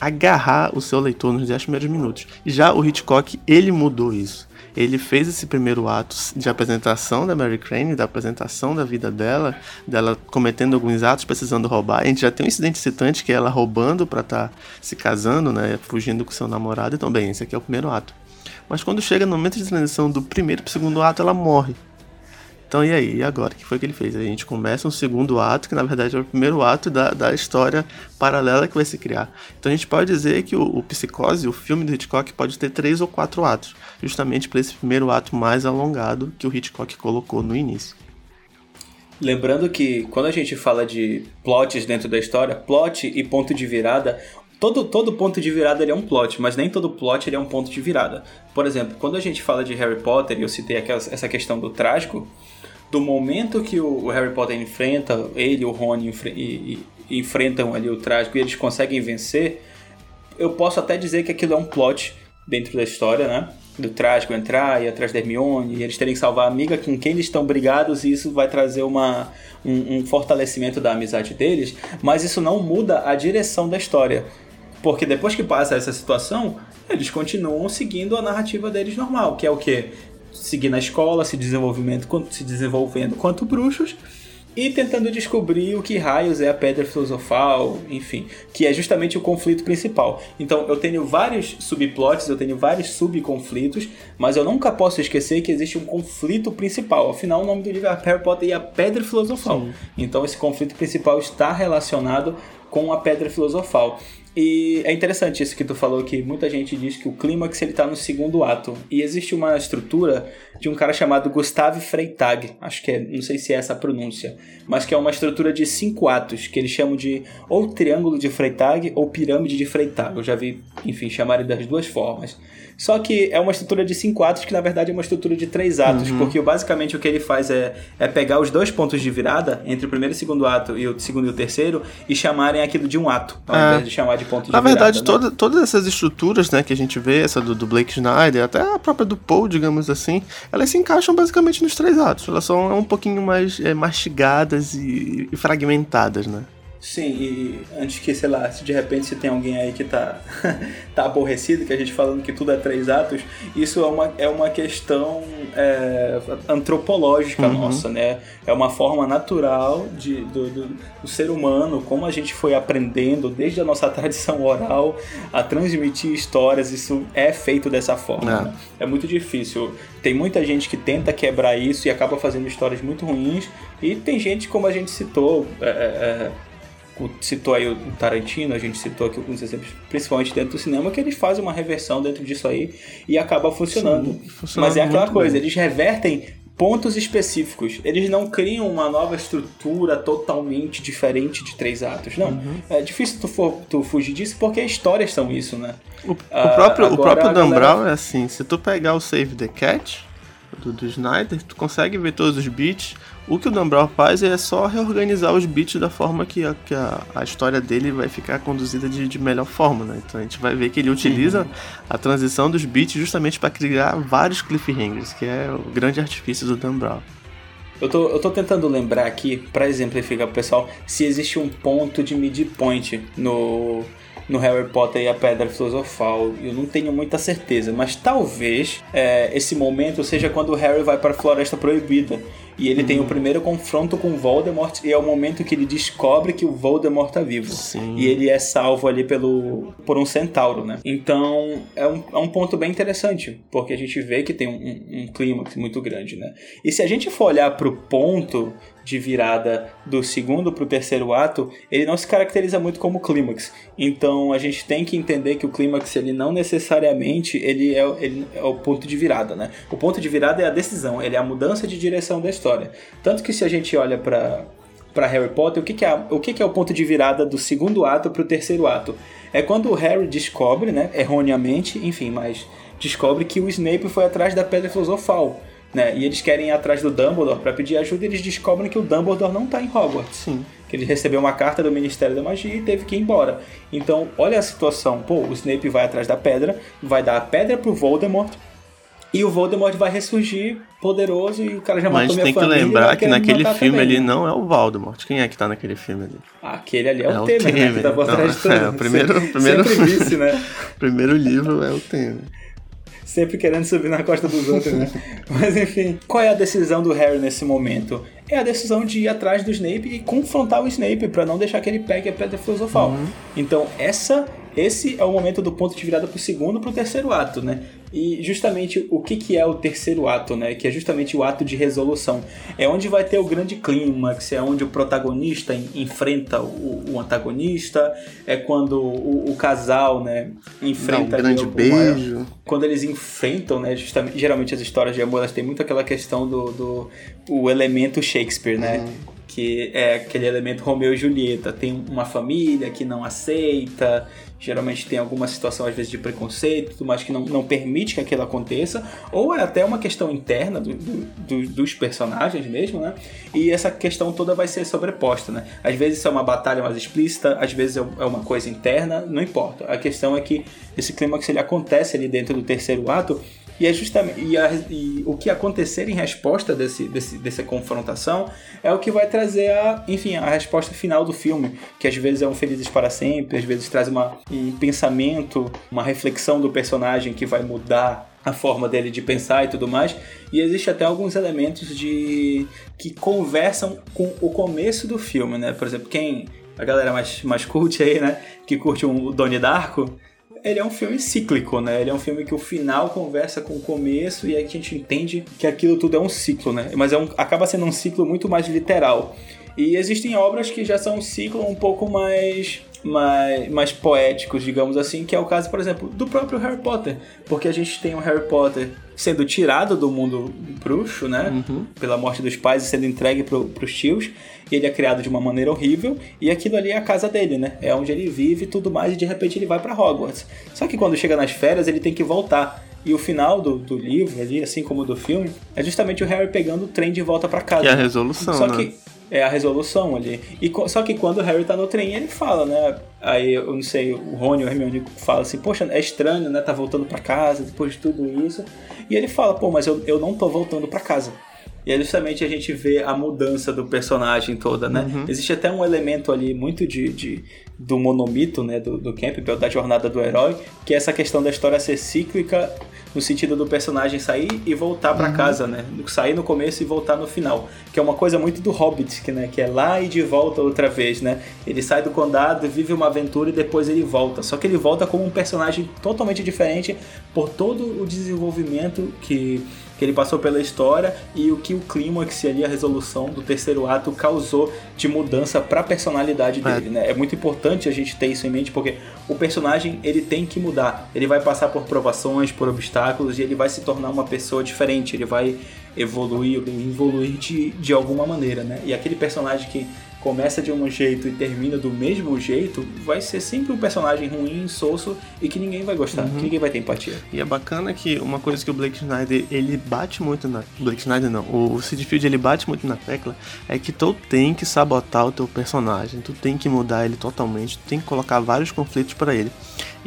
agarrar o seu leitor nos 10 primeiros minutos. Já o Hitchcock, ele mudou isso. Ele fez esse primeiro ato de apresentação da Mary Crane, da apresentação da vida dela, dela cometendo alguns atos, precisando roubar. A gente já tem um incidente citante que é ela roubando para estar tá se casando, né, fugindo com seu namorado. Então, bem, esse aqui é o primeiro ato. Mas quando chega no momento de transição do primeiro para o segundo ato, ela morre. Então, e aí? E agora? O que foi que ele fez? A gente começa um segundo ato, que na verdade é o primeiro ato da, da história paralela que vai se criar. Então, a gente pode dizer que o, o Psicose, o filme do Hitchcock, pode ter três ou quatro atos, justamente para esse primeiro ato mais alongado que o Hitchcock colocou no início. Lembrando que quando a gente fala de plots dentro da história, plot e ponto de virada, todo, todo ponto de virada ele é um plot, mas nem todo plot ele é um ponto de virada. Por exemplo, quando a gente fala de Harry Potter, e eu citei aquela, essa questão do trágico, do momento que o Harry Potter enfrenta, ele o Rony enfre e, e, enfrentam ali o trágico e eles conseguem vencer, eu posso até dizer que aquilo é um plot dentro da história, né? Do trágico entrar e atrás da Hermione, e eles terem que salvar a amiga com quem eles estão brigados, e isso vai trazer uma, um, um fortalecimento da amizade deles, mas isso não muda a direção da história. Porque depois que passa essa situação, eles continuam seguindo a narrativa deles normal, que é o que? Seguir na escola, se, desenvolvimento, se desenvolvendo quanto bruxos e tentando descobrir o que raios é a pedra filosofal, enfim, que é justamente o conflito principal. Então eu tenho vários subplots, eu tenho vários subconflitos, mas eu nunca posso esquecer que existe um conflito principal. Afinal, o nome do livro é Harry Potter e a Pedra Filosofal. Sim. Então esse conflito principal está relacionado com a Pedra Filosofal. E é interessante isso que tu falou, que muita gente diz que o clímax ele tá no segundo ato. E existe uma estrutura de um cara chamado Gustave Freytag, acho que é, não sei se é essa a pronúncia, mas que é uma estrutura de cinco atos, que eles chamam de ou triângulo de Freytag ou pirâmide de Freytag. Eu já vi, enfim, chamarem das duas formas. Só que é uma estrutura de cinco atos que na verdade é uma estrutura de três atos, uhum. porque basicamente o que ele faz é, é pegar os dois pontos de virada entre o primeiro e o segundo ato e o segundo e o terceiro e chamarem aquilo de um ato, ao é. invés de chamar de ponto de na virada. Na verdade, né? toda, todas essas estruturas né, que a gente vê, essa do, do Blake Schneider, até a própria do Paul, digamos assim, elas se encaixam basicamente nos três atos. Elas são um pouquinho mais é, mastigadas e, e fragmentadas, né? Sim, e antes que, sei lá, se de repente se tem alguém aí que tá, tá aborrecido, que a gente falando que tudo é três atos, isso é uma, é uma questão é, antropológica uhum. nossa, né? É uma forma natural de, do, do, do, ser humano, como a gente foi aprendendo desde a nossa tradição oral a transmitir histórias, isso é feito dessa forma. É, né? é muito difícil. Tem muita gente que tenta quebrar isso e acaba fazendo histórias muito ruins, e tem gente, como a gente citou, é, é, é citou aí o Tarantino, a gente citou aqui alguns exemplos, principalmente dentro do cinema, que eles fazem uma reversão dentro disso aí e acaba funcionando. Sim, Mas é aquela coisa, bem. eles revertem pontos específicos. Eles não criam uma nova estrutura totalmente diferente de três atos. Não. Uhum. É difícil tu, for, tu fugir disso porque histórias são isso, né? O, o próprio, o próprio Dan galera... Brown é assim: se tu pegar o Save the Cat do, do Snyder, tu consegue ver todos os beats o que o Dan Brown faz é só reorganizar os beats da forma que a, que a, a história dele vai ficar conduzida de, de, melhor forma, né? Então a gente vai ver que ele utiliza uhum. a transição dos beats justamente para criar vários cliffhangers, que é o grande artifício do Dan Brown. Eu tô, eu tô tentando lembrar aqui, para exemplificar pro pessoal, se existe um ponto de midpoint no, no Harry Potter e a Pedra Filosofal. Eu não tenho muita certeza, mas talvez é, esse momento seja quando o Harry vai para a Floresta Proibida e ele tem o primeiro confronto com Voldemort e é o momento que ele descobre que o Voldemort tá vivo. Sim. E ele é salvo ali pelo por um centauro, né? Então é um, é um ponto bem interessante, porque a gente vê que tem um, um, um clímax muito grande, né? E se a gente for olhar pro ponto de virada do segundo para o terceiro ato, ele não se caracteriza muito como clímax. Então a gente tem que entender que o clímax ele não necessariamente ele é, ele é o ponto de virada, né? O ponto de virada é a decisão, ele é a mudança de direção da história. Tanto que se a gente olha para para Harry Potter, o que, que, é, o que, que é o ponto de virada do segundo ato para o terceiro ato? É quando o Harry descobre, né, erroneamente, enfim, mas descobre que o Snape foi atrás da Pedra Filosofal né? E eles querem ir atrás do Dumbledore para pedir ajuda e eles descobrem que o Dumbledore não tá em Hogwarts. Sim. Que ele recebeu uma carta do Ministério da Magia e teve que ir embora. Então, olha a situação. Pô, o Snape vai atrás da pedra, vai dar a pedra pro Voldemort, e o Voldemort vai ressurgir poderoso e o cara já Mas matou minha família. Mas tem que lembrar que naquele filme ali não é o Voldemort. Quem é que tá naquele filme ali? Aquele ali é, é o Temer, Temer, né? Que tá por trás de tudo. É, o primeiro, sempre, primeiro, sempre vice, né? primeiro livro é o Temer sempre querendo subir na costa dos outros, né? Mas enfim, qual é a decisão do Harry nesse momento? É a decisão de ir atrás do Snape e confrontar o Snape para não deixar que ele pegue a pedra filosofal. Uhum. Então, essa esse é o momento do ponto de virada pro segundo pro terceiro ato, né? E justamente o que, que é o terceiro ato, né? Que é justamente o ato de resolução. É onde vai ter o grande clímax, é onde o protagonista enfrenta o, o antagonista, é quando o, o casal, né, enfrenta... Dá um grande o, beijo. Maior, quando eles enfrentam, né, justamente, geralmente as histórias de amor, elas têm muito aquela questão do, do o elemento Shakespeare, né? Uhum que é aquele elemento Romeu e Julieta. Tem uma família que não aceita, geralmente tem alguma situação às vezes de preconceito, mas que não, não permite que aquilo aconteça, ou é até uma questão interna do, do, dos personagens mesmo, né? E essa questão toda vai ser sobreposta, né? Às vezes é uma batalha mais explícita, às vezes é, é uma coisa interna, não importa. A questão é que esse clímax ele acontece ali dentro do terceiro ato e, é justamente, e, a, e, o que acontecer em resposta desse, desse, dessa confrontação é o que vai trazer a, enfim, a resposta final do filme, que às vezes é um Felizes para Sempre, às vezes traz uma, um pensamento, uma reflexão do personagem que vai mudar a forma dele de pensar e tudo mais. E existe até alguns elementos de que conversam com o começo do filme, né? Por exemplo, quem a galera mais mais curte aí, né, que curte um, Donnie Darko, ele é um filme cíclico, né? Ele é um filme que o final conversa com o começo e aí a gente entende que aquilo tudo é um ciclo, né? Mas é um, acaba sendo um ciclo muito mais literal. E existem obras que já são um ciclo um pouco mais mais, mais poéticos, digamos assim, que é o caso, por exemplo, do próprio Harry Potter. Porque a gente tem o Harry Potter sendo tirado do mundo bruxo, né? Uhum. Pela morte dos pais e sendo entregue pro, pros tios. E ele é criado de uma maneira horrível. E aquilo ali é a casa dele, né? É onde ele vive e tudo mais. E de repente ele vai para Hogwarts. Só que quando chega nas férias, ele tem que voltar. E o final do, do livro ali, assim como do filme, é justamente o Harry pegando o trem de volta para casa. Que é a resolução, Só né? que é a resolução ali. E, só que quando o Harry tá no trem, ele fala, né? Aí, eu não sei, o Rony ou o Hermione fala assim, poxa, é estranho, né? Tá voltando para casa depois de tudo isso. E ele fala, pô, mas eu, eu não tô voltando para casa. E é justamente a gente vê a mudança do personagem toda, né? Uhum. Existe até um elemento ali muito de, de do monomito, né? Do, do Campbell, da jornada do herói, que é essa questão da história ser cíclica no sentido do personagem sair e voltar para uhum. casa, né? Sair no começo e voltar no final, que é uma coisa muito do Hobbit, que, né? que é lá e de volta outra vez, né? Ele sai do condado, vive uma aventura e depois ele volta. Só que ele volta como um personagem totalmente diferente por todo o desenvolvimento que que ele passou pela história e o que o clímax ali, a resolução do terceiro ato causou de mudança para a personalidade é. dele, é. né? É muito importante a gente ter isso em mente porque o personagem ele tem que mudar, ele vai passar por provações, por obstáculos e ele vai se tornar uma pessoa diferente, ele vai evoluir, evoluir de, de alguma maneira, né? E aquele personagem que começa de um jeito e termina do mesmo jeito, vai ser sempre um personagem ruim, insosso e que ninguém vai gostar, uhum. que ninguém vai ter empatia. E é bacana que uma coisa que o Blake Snyder, ele bate muito na... Blake Snyder não, o Sid Field ele bate muito na tecla, é que tu tem que sabotar o teu personagem, tu tem que mudar ele totalmente, tu tem que colocar vários conflitos para ele.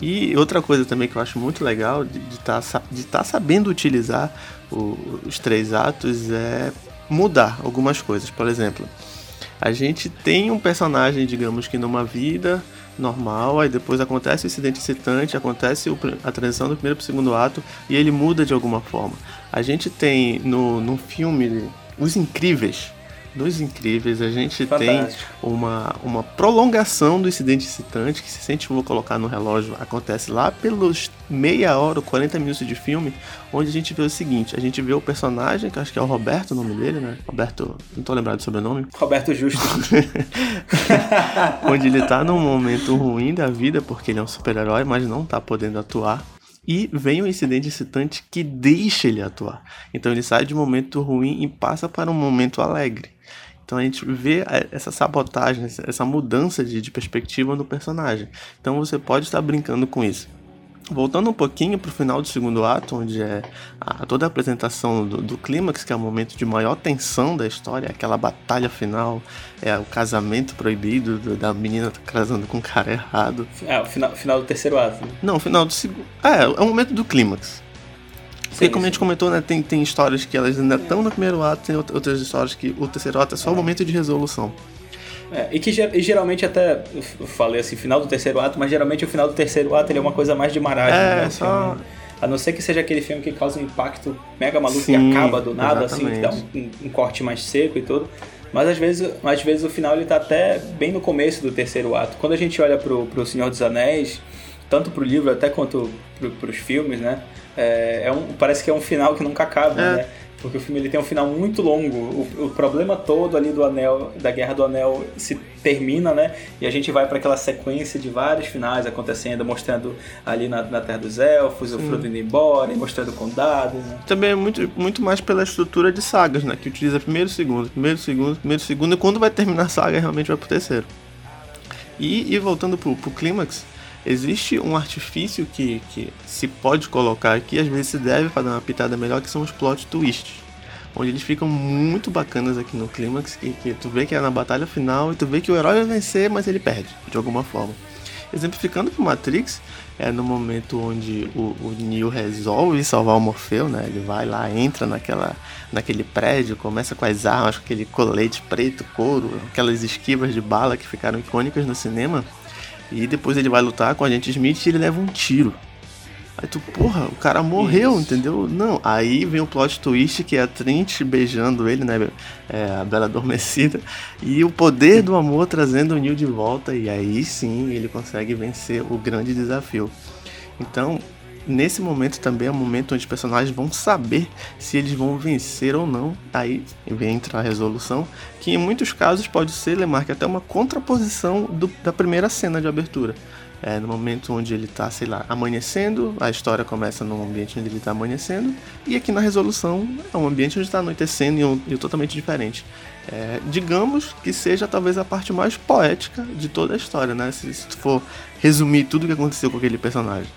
E outra coisa também que eu acho muito legal de estar tá, de tá sabendo utilizar o, os três atos é mudar algumas coisas. Por exemplo, a gente tem um personagem, digamos que numa vida normal, aí depois acontece o incidente excitante, acontece a transição do primeiro para o segundo ato e ele muda de alguma forma. A gente tem no, no filme Os Incríveis, nos Incríveis, a gente Fantástico. tem uma, uma prolongação do incidente excitante, que se a gente for colocar no relógio, acontece lá pelos meia hora ou 40 minutos de filme, onde a gente vê o seguinte, a gente vê o personagem, que acho que é o Roberto, o nome dele, né? Roberto, não tô lembrado do sobrenome. Roberto Justo. onde ele tá num momento ruim da vida, porque ele é um super-herói, mas não tá podendo atuar e vem um incidente excitante que deixa ele atuar. Então ele sai de um momento ruim e passa para um momento alegre. Então a gente vê essa sabotagem, essa mudança de, de perspectiva no personagem. Então você pode estar brincando com isso. Voltando um pouquinho para o final do segundo ato, onde é a, toda a apresentação do, do clímax, que é o momento de maior tensão da história, aquela batalha final, é o casamento proibido do, da menina casando com o cara errado. É, o final, final do terceiro ato. Né? Não, o final do segundo. É, é o momento do clímax. Porque como a gente comentou, né, tem, tem histórias que elas ainda estão no primeiro ato, tem outras histórias que o terceiro ato é só o momento de resolução. É, e que e geralmente até, eu falei assim, final do terceiro ato, mas geralmente o final do terceiro ato ele é uma coisa mais de maragem. É, né, só... A não ser que seja aquele filme que causa um impacto mega maluco Sim, e acaba do nada, exatamente. assim, que dá um, um, corte mais seco e tudo. Mas às vezes, às vezes o final ele tá até bem no começo do terceiro ato. Quando a gente olha pro, pro Senhor dos Anéis, tanto pro livro até quanto pro, pros filmes, né? É, é um, parece que é um final que nunca acaba, é. né? Porque o filme ele tem um final muito longo. O, o, problema todo ali do Anel, da Guerra do Anel, se termina, né? E a gente vai para aquela sequência de vários finais acontecendo, mostrando ali na, na Terra dos Elfos, o Frodo indo embora, mostrando o Condado. Né? Também é muito, muito mais pela estrutura de sagas, né? Que utiliza primeiro, segundo, primeiro, segundo, primeiro, segundo, e quando vai terminar a saga realmente vai pro terceiro. E, e voltando pro, pro clímax, existe um artifício que, que se pode colocar aqui, às vezes se deve para dar uma pitada melhor, que são os plot twists. Onde eles ficam muito bacanas aqui no clímax, que, que tu vê que é na batalha final e tu vê que o herói vai vencer, mas ele perde, de alguma forma. Exemplificando pro Matrix, é no momento onde o, o Neo resolve salvar o Morfeu, né? Ele vai lá, entra naquela, naquele prédio, começa com as armas, com aquele colete preto, couro, aquelas esquivas de bala que ficaram icônicas no cinema. E depois ele vai lutar com a gente Smith e ele leva um tiro. Aí tu, porra, o cara morreu, Isso. entendeu? Não, aí vem o plot twist que é a Trint beijando ele, né? É, a Bela Adormecida. E o poder do amor trazendo o Neil de volta. E aí sim ele consegue vencer o grande desafio. Então, nesse momento também é o momento onde os personagens vão saber se eles vão vencer ou não. Aí vem entrar a resolução, que em muitos casos pode ser, Lemarque, até uma contraposição do, da primeira cena de abertura. É, no momento onde ele está, sei lá, amanhecendo, a história começa num ambiente onde ele está amanhecendo, e aqui na resolução é um ambiente onde está anoitecendo e um, e totalmente diferente. É, digamos que seja talvez a parte mais poética de toda a história, né? Se, se for resumir tudo o que aconteceu com aquele personagem.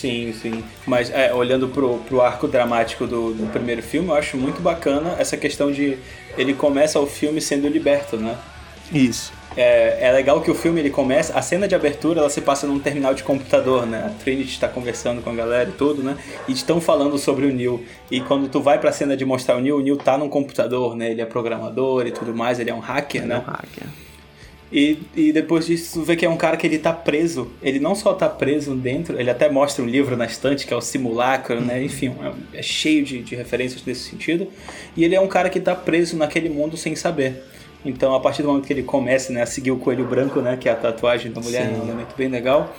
Sim, sim. Mas é, olhando pro, pro arco dramático do, do primeiro filme, eu acho muito bacana essa questão de ele começa o filme sendo liberto, né? Isso. É, é legal que o filme ele começa, a cena de abertura ela se passa num terminal de computador, né? A Trinity está conversando com a galera e tudo, né? E estão falando sobre o Neil. E quando tu vai pra cena de mostrar o Neil, o Neil tá num computador, né? Ele é programador e tudo mais, ele é um hacker, ele né? É um hacker. E, e depois disso, vê que é um cara que ele tá preso. Ele não só tá preso dentro, ele até mostra um livro na estante que é o Simulacro, né? Enfim, é, é cheio de, de referências nesse sentido. E ele é um cara que tá preso naquele mundo sem saber. Então, a partir do momento que ele começa né, a seguir o coelho branco, né, que é a tatuagem da mulher, Sim. é um elemento bem legal,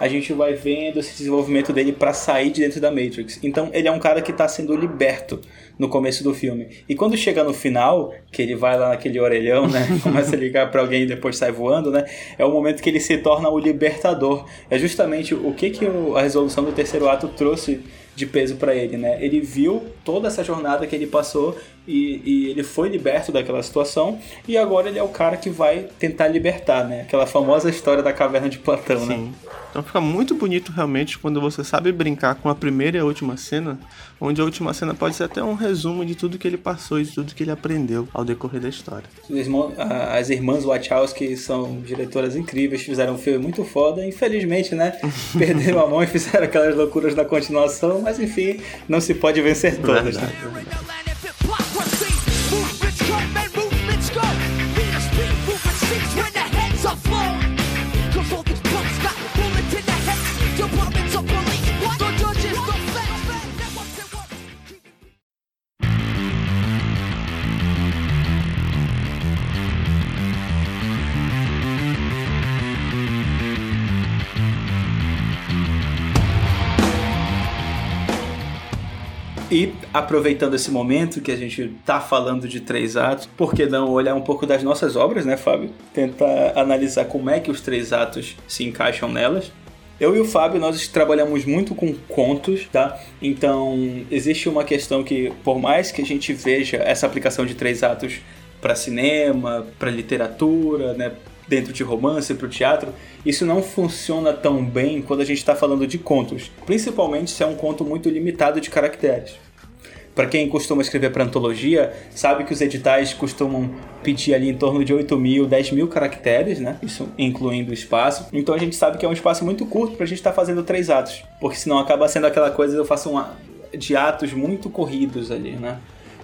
a gente vai vendo esse desenvolvimento dele para sair de dentro da Matrix. Então ele é um cara que está sendo liberto no começo do filme. E quando chega no final, que ele vai lá naquele orelhão, né, começa a ligar para alguém e depois sai voando, né, é o momento que ele se torna o libertador. É justamente o que que a resolução do terceiro ato trouxe de peso para ele, né? Ele viu toda essa jornada que ele passou e, e, ele foi liberto daquela situação e agora ele é o cara que vai tentar libertar, né? Aquela famosa história da caverna de Platão, né? Sim. né? Então fica muito bonito realmente quando você sabe brincar com a primeira e a última cena, onde a última cena pode ser até um resumo de tudo que ele passou e de tudo que ele aprendeu ao decorrer da história. As irmãs Wachowski são diretoras incríveis, fizeram um filme muito foda, infelizmente, né? Perderam a mão e fizeram aquelas loucuras da continuação, mas enfim, não se pode vencer todas. Verdade, né? verdade. E aproveitando esse momento que a gente tá falando de três atos, por que não olhar um pouco das nossas obras, né, Fábio? Tentar analisar como é que os três atos se encaixam nelas. Eu e o Fábio, nós trabalhamos muito com contos, tá? Então, existe uma questão que, por mais que a gente veja essa aplicação de três atos para cinema, para literatura, né, dentro de romance para o teatro, isso não funciona tão bem quando a gente está falando de contos, principalmente se é um conto muito limitado de caracteres. Para quem costuma escrever para antologia, sabe que os editais costumam pedir ali em torno de 8 mil, 10 mil caracteres, né? Isso incluindo o espaço. Então a gente sabe que é um espaço muito curto para a gente estar tá fazendo três atos, porque senão acaba sendo aquela coisa eu faço um, de atos muito corridos ali, né?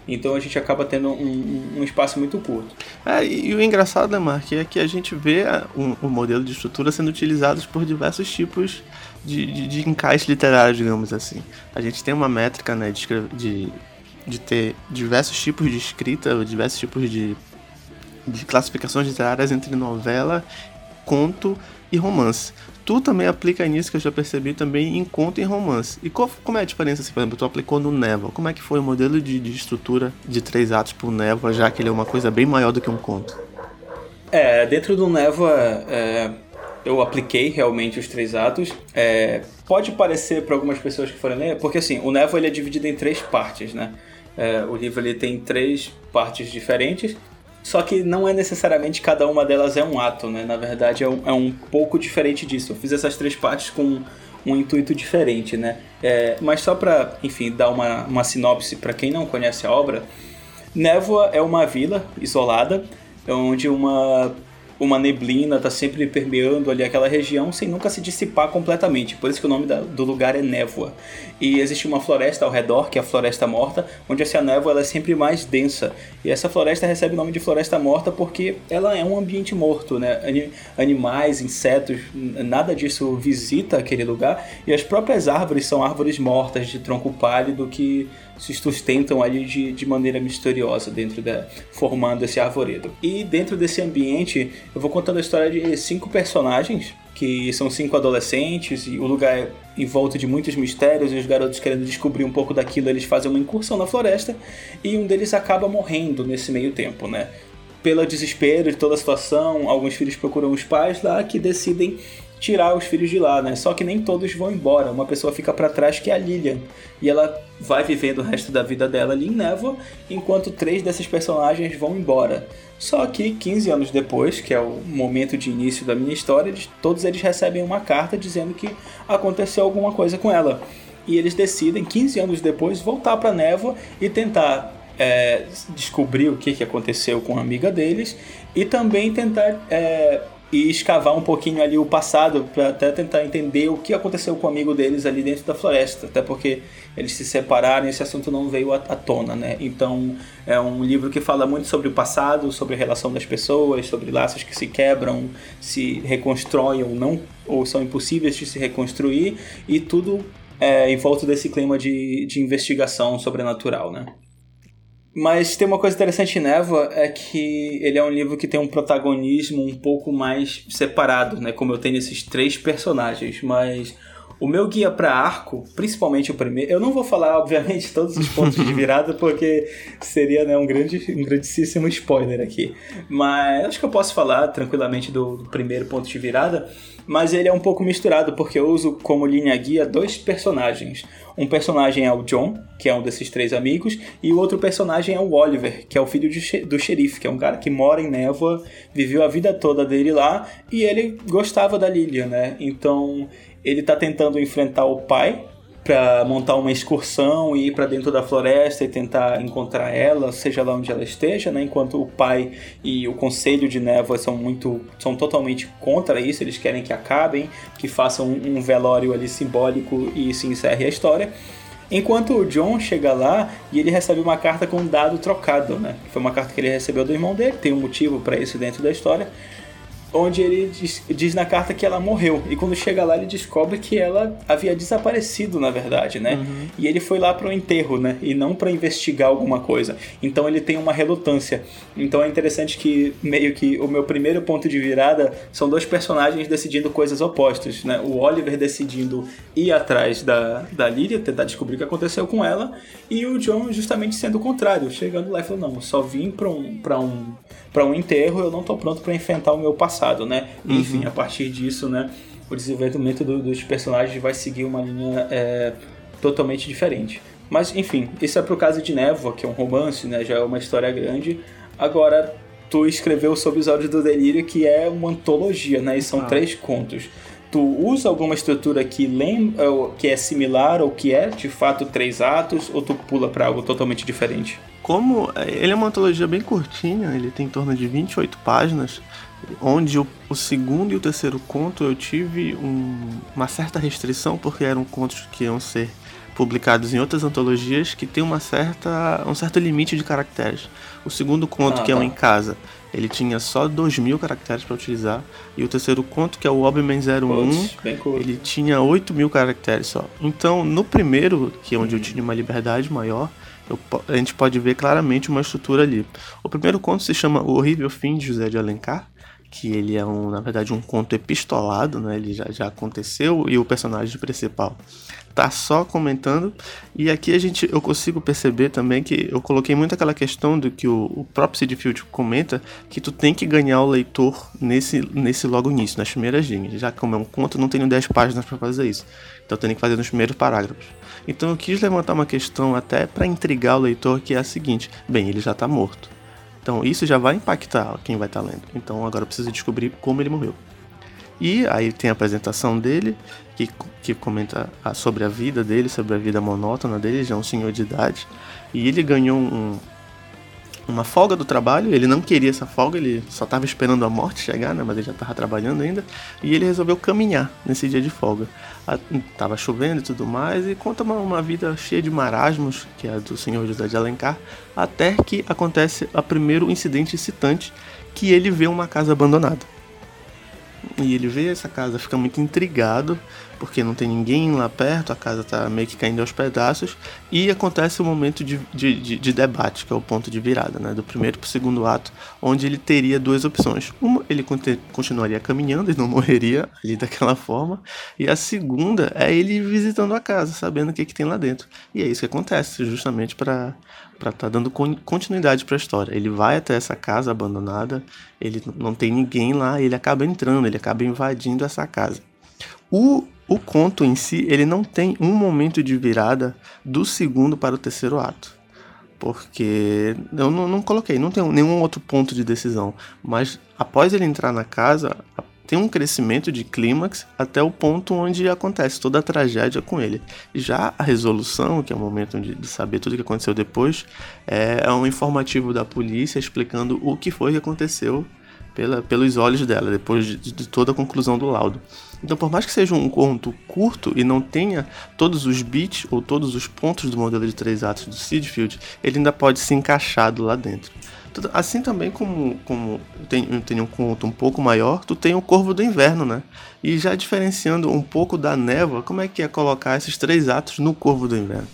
Então a gente acaba tendo um, um espaço muito curto. É, e o engraçado, né, Mark, é que a gente vê um, um modelo de estrutura sendo utilizado por diversos tipos de, de, de, encaixe literário, digamos assim. A gente tem uma métrica né, de, de, de ter diversos tipos de escrita, diversos tipos de, de classificações literárias entre novela, conto e romance. Tu também aplica nisso que eu já percebi também em conto e romance. E qual, como é a diferença, assim, por exemplo, tu aplicou no Névoa? Como é que foi o modelo de, de estrutura de três atos pro Névoa, já que ele é uma coisa bem maior do que um conto? É, dentro do Névoa, é, eu apliquei realmente os três atos. É, pode parecer para algumas pessoas que forem ler, porque assim, o Névoa ele é dividido em três partes, né? É, o livro ele tem três partes diferentes só que não é necessariamente cada uma delas é um ato, né? Na verdade é um, é um pouco diferente disso. Eu fiz essas três partes com um intuito diferente, né? É, mas só para, enfim, dar uma, uma sinopse para quem não conhece a obra, Névoa é uma vila isolada onde uma uma neblina está sempre permeando ali aquela região sem nunca se dissipar completamente. Por isso que o nome da, do lugar é névoa. E existe uma floresta ao redor, que é a Floresta Morta, onde essa névoa ela é sempre mais densa. E essa floresta recebe o nome de Floresta Morta porque ela é um ambiente morto, né? Animais, insetos, nada disso visita aquele lugar. E as próprias árvores são árvores mortas de tronco pálido que se sustentam ali de, de maneira misteriosa dentro da formando esse arvoredo. E dentro desse ambiente, eu vou contando a história de cinco personagens que são cinco adolescentes e o lugar é em volta de muitos mistérios e os garotos querendo descobrir um pouco daquilo, eles fazem uma incursão na floresta e um deles acaba morrendo nesse meio tempo, né? Pelo desespero de toda a situação, alguns filhos procuram os pais lá que decidem tirar os filhos de lá, né? Só que nem todos vão embora. Uma pessoa fica para trás que é a Lilian. E ela vai vivendo o resto da vida dela ali em Névoa, enquanto três desses personagens vão embora. Só que 15 anos depois, que é o momento de início da minha história, todos eles recebem uma carta dizendo que aconteceu alguma coisa com ela. E eles decidem, 15 anos depois, voltar para Névoa e tentar é, descobrir o que, que aconteceu com a amiga deles e também tentar é, e escavar um pouquinho ali o passado para até tentar entender o que aconteceu com o amigo deles ali dentro da floresta, até porque eles se separaram e esse assunto não veio à, tona, né? Então é um livro que fala muito sobre o passado, sobre a relação das pessoas, sobre laços que se quebram, se reconstroem ou não, ou são impossíveis de se reconstruir e tudo é, em volta desse clima de, de investigação sobrenatural, né? Mas tem uma coisa interessante em Névoa, é que ele é um livro que tem um protagonismo um pouco mais separado, né? Como eu tenho esses três personagens, mas o meu guia para arco, principalmente o primeiro, eu não vou falar, obviamente, todos os pontos de virada, porque seria né, um, grande, um grandíssimo spoiler aqui. Mas acho que eu posso falar tranquilamente do, do primeiro ponto de virada. Mas ele é um pouco misturado, porque eu uso como linha guia dois personagens. Um personagem é o John, que é um desses três amigos, e o outro personagem é o Oliver, que é o filho do xerife, que é um cara que mora em Névoa, viveu a vida toda dele lá, e ele gostava da Lilian, né? Então ele tá tentando enfrentar o pai para montar uma excursão e ir para dentro da floresta e tentar encontrar ela, seja lá onde ela esteja, né? Enquanto o pai e o conselho de névoa são muito, são totalmente contra isso. Eles querem que acabem, que façam um velório ali simbólico e se encerre a história. Enquanto o John chega lá e ele recebe uma carta com um dado trocado, né? Foi uma carta que ele recebeu do irmão dele, tem um motivo para isso dentro da história onde ele diz, diz, na carta que ela morreu. E quando chega lá, ele descobre que ela havia desaparecido, na verdade, né? Uhum. E ele foi lá para o enterro, né? E não para investigar alguma coisa. Então ele tem uma relutância. Então é interessante que, meio que, o meu primeiro ponto de virada são dois personagens decidindo coisas opostas, né? O Oliver decidindo ir atrás da, da Lilia, tentar descobrir o que aconteceu com ela, e o John justamente sendo o contrário, chegando lá e falando: não, só vim para um, pra um para um enterro, eu não estou pronto para enfrentar o meu passado, né? Uhum. Enfim, a partir disso, né, o desenvolvimento do, dos personagens vai seguir uma linha é, totalmente diferente. Mas, enfim, isso é pro caso de Névoa, que é um romance, né? Já é uma história grande. Agora, tu escreveu sobre os Olhos do Delírio, que é uma antologia, né? E são ah. três contos. Tu usa alguma estrutura que lembra, que é similar ou que é, de fato, três atos, ou tu pula para algo totalmente diferente? Como ele é uma antologia bem curtinha, ele tem em torno de 28 páginas, onde o, o segundo e o terceiro conto eu tive um, uma certa restrição, porque eram contos que iam ser publicados em outras antologias que tem uma certa, um certo limite de caracteres. O segundo conto, ah, que é o tá. Em Casa, ele tinha só 2 mil caracteres para utilizar. E o terceiro conto, que é o Obiman 01, cool. ele tinha 8 mil caracteres só. Então, no primeiro, que é onde eu tinha uma liberdade maior, eu, a gente pode ver claramente uma estrutura ali. O primeiro conto se chama O Horrível Fim de José de Alencar, que ele é um, na verdade, um conto epistolado, né? Ele já, já aconteceu e o personagem principal tá só comentando. E aqui a gente, eu consigo perceber também que eu coloquei muito aquela questão do que o, o próprio Sid Field comenta, que tu tem que ganhar o leitor nesse, nesse logo início, nas primeiras linhas. Já como é um conto, não tenho 10 páginas para fazer isso. Então eu tenho que fazer nos primeiros parágrafos. Então eu quis levantar uma questão até para intrigar o leitor, que é a seguinte: bem, ele já está morto. Então isso já vai impactar quem vai estar tá lendo. Então agora eu preciso descobrir como ele morreu. E aí tem a apresentação dele, que, que comenta sobre a vida dele, sobre a vida monótona dele, já é um senhor de idade. E ele ganhou um, uma folga do trabalho, ele não queria essa folga, ele só estava esperando a morte chegar, né, mas ele já estava trabalhando ainda, e ele resolveu caminhar nesse dia de folga. A, tava chovendo e tudo mais, e conta uma, uma, vida cheia de marasmos, que é a do senhor José de Alencar, até que acontece o primeiro incidente excitante, que ele vê uma casa abandonada. E ele vê essa casa, fica muito intrigado, porque não tem ninguém lá perto, a casa está meio que caindo aos pedaços, e acontece o momento de, de, de, de, debate, que é o ponto de virada, né, do primeiro para o segundo ato, onde ele teria duas opções. Uma, ele continuaria caminhando e não morreria ali daquela forma, e a segunda é ele visitando a casa, sabendo o que, que tem lá dentro. E é isso que acontece, justamente para para estar tá dando continuidade para a história. Ele vai até essa casa abandonada, ele não tem ninguém lá, ele acaba entrando, ele acaba invadindo essa casa. O, o conto em si, ele não tem um momento de virada do segundo para o terceiro ato. Porque eu não, não coloquei, não tem nenhum outro ponto de decisão. Mas após ele entrar na casa, tem um crescimento de clímax até o ponto onde acontece toda a tragédia com ele. Já a resolução, que é o momento de, de saber tudo o que aconteceu depois, é, é, um informativo da polícia explicando o que foi que aconteceu pela, pelos olhos dela, depois de, de toda a conclusão do laudo. Então, por mais que seja um conto curto e não tenha todos os bits ou todos os pontos do modelo de três atos do Seedfield, ele ainda pode ser encaixado lá dentro. Assim também como, como tem, tem um conto um pouco maior, tu tem o Corvo do Inverno, né? E já diferenciando um pouco da névoa, como é que é colocar esses três atos no Corvo do Inverno?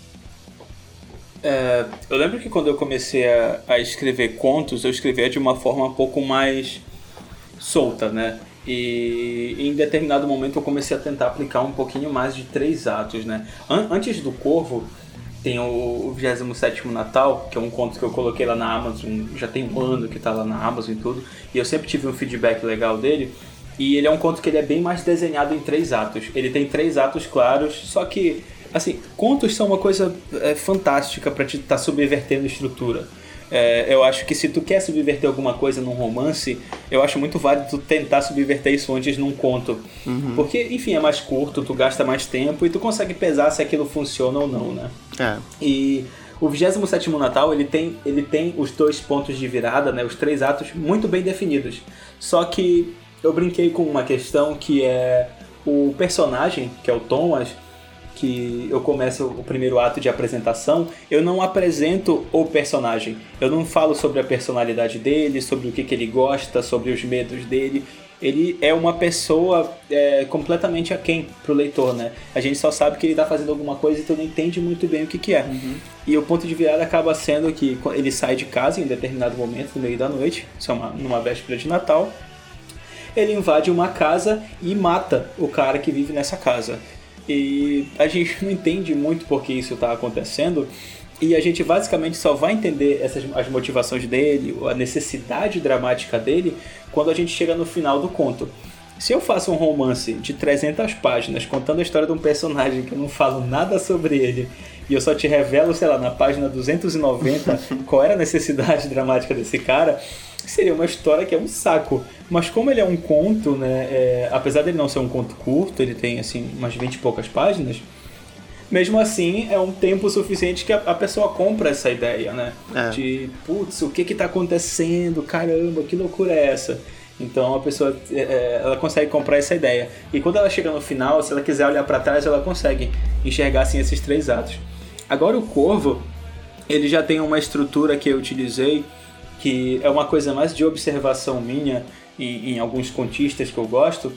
É, eu lembro que quando eu comecei a, a, escrever contos, eu escrevia de uma forma um pouco mais solta, né? E em determinado momento eu comecei a tentar aplicar um pouquinho mais de três atos, né? An antes do Corvo, tem o, o 27 Natal, que é um conto que eu coloquei lá na Amazon, já tem um ano que tá lá na Amazon e tudo, e eu sempre tive um feedback legal dele. E ele é um conto que ele é bem mais desenhado em três atos. Ele tem três atos claros, só que assim, contos são uma coisa é, fantástica para te estar tá subvertendo estrutura. É, eu acho que se tu quer subverter alguma coisa num romance, eu acho muito válido tu tentar subverter isso antes num conto. Uhum. Porque, enfim, é mais curto, tu gasta mais tempo e tu consegue pesar se aquilo funciona ou não, né? É. E o 27 Natal, ele tem, ele tem os dois pontos de virada, né? Os três atos muito bem definidos. Só que eu brinquei com uma questão que é o personagem, que é o Thomas, que eu começo o primeiro ato de apresentação, eu não apresento o personagem. Eu não falo sobre a personalidade dele, sobre o que, que ele gosta, sobre os medos dele. Ele é uma pessoa é, completamente aquém pro leitor, né? A gente só sabe que ele tá fazendo alguma coisa e tu não entende muito bem o que, que é. Uhum. E o ponto de virada acaba sendo que ele sai de casa em determinado momento, no meio da noite, isso é uma, numa véspera de Natal, ele invade uma casa e mata o cara que vive nessa casa. E a gente não entende muito por que isso está acontecendo. E a gente basicamente só vai entender essas, as motivações dele, a necessidade dramática dele, quando a gente chega no final do conto. Se eu faço um romance de 300 páginas contando a história de um personagem que eu não falo nada sobre ele e eu só te revelo, sei lá, na página 290 qual era a necessidade dramática desse cara, seria uma história que é um saco. Mas como ele é um conto, né, é, apesar dele não ser um conto curto, ele tem assim umas 20 e poucas páginas, mesmo assim é um tempo suficiente que a, a pessoa compra essa ideia, né? É. De, putz, o que que tá acontecendo? Caramba, que loucura é essa? Então a pessoa é, é ela consegue comprar essa ideia. E quando ela chega no final, se ela quiser olhar para trás, ela consegue enxergar assim esses três atos. Agora o Corvo, ele já tem uma estrutura que eu utilizei que é uma coisa mais de observação minha em, em alguns contistas que eu gosto,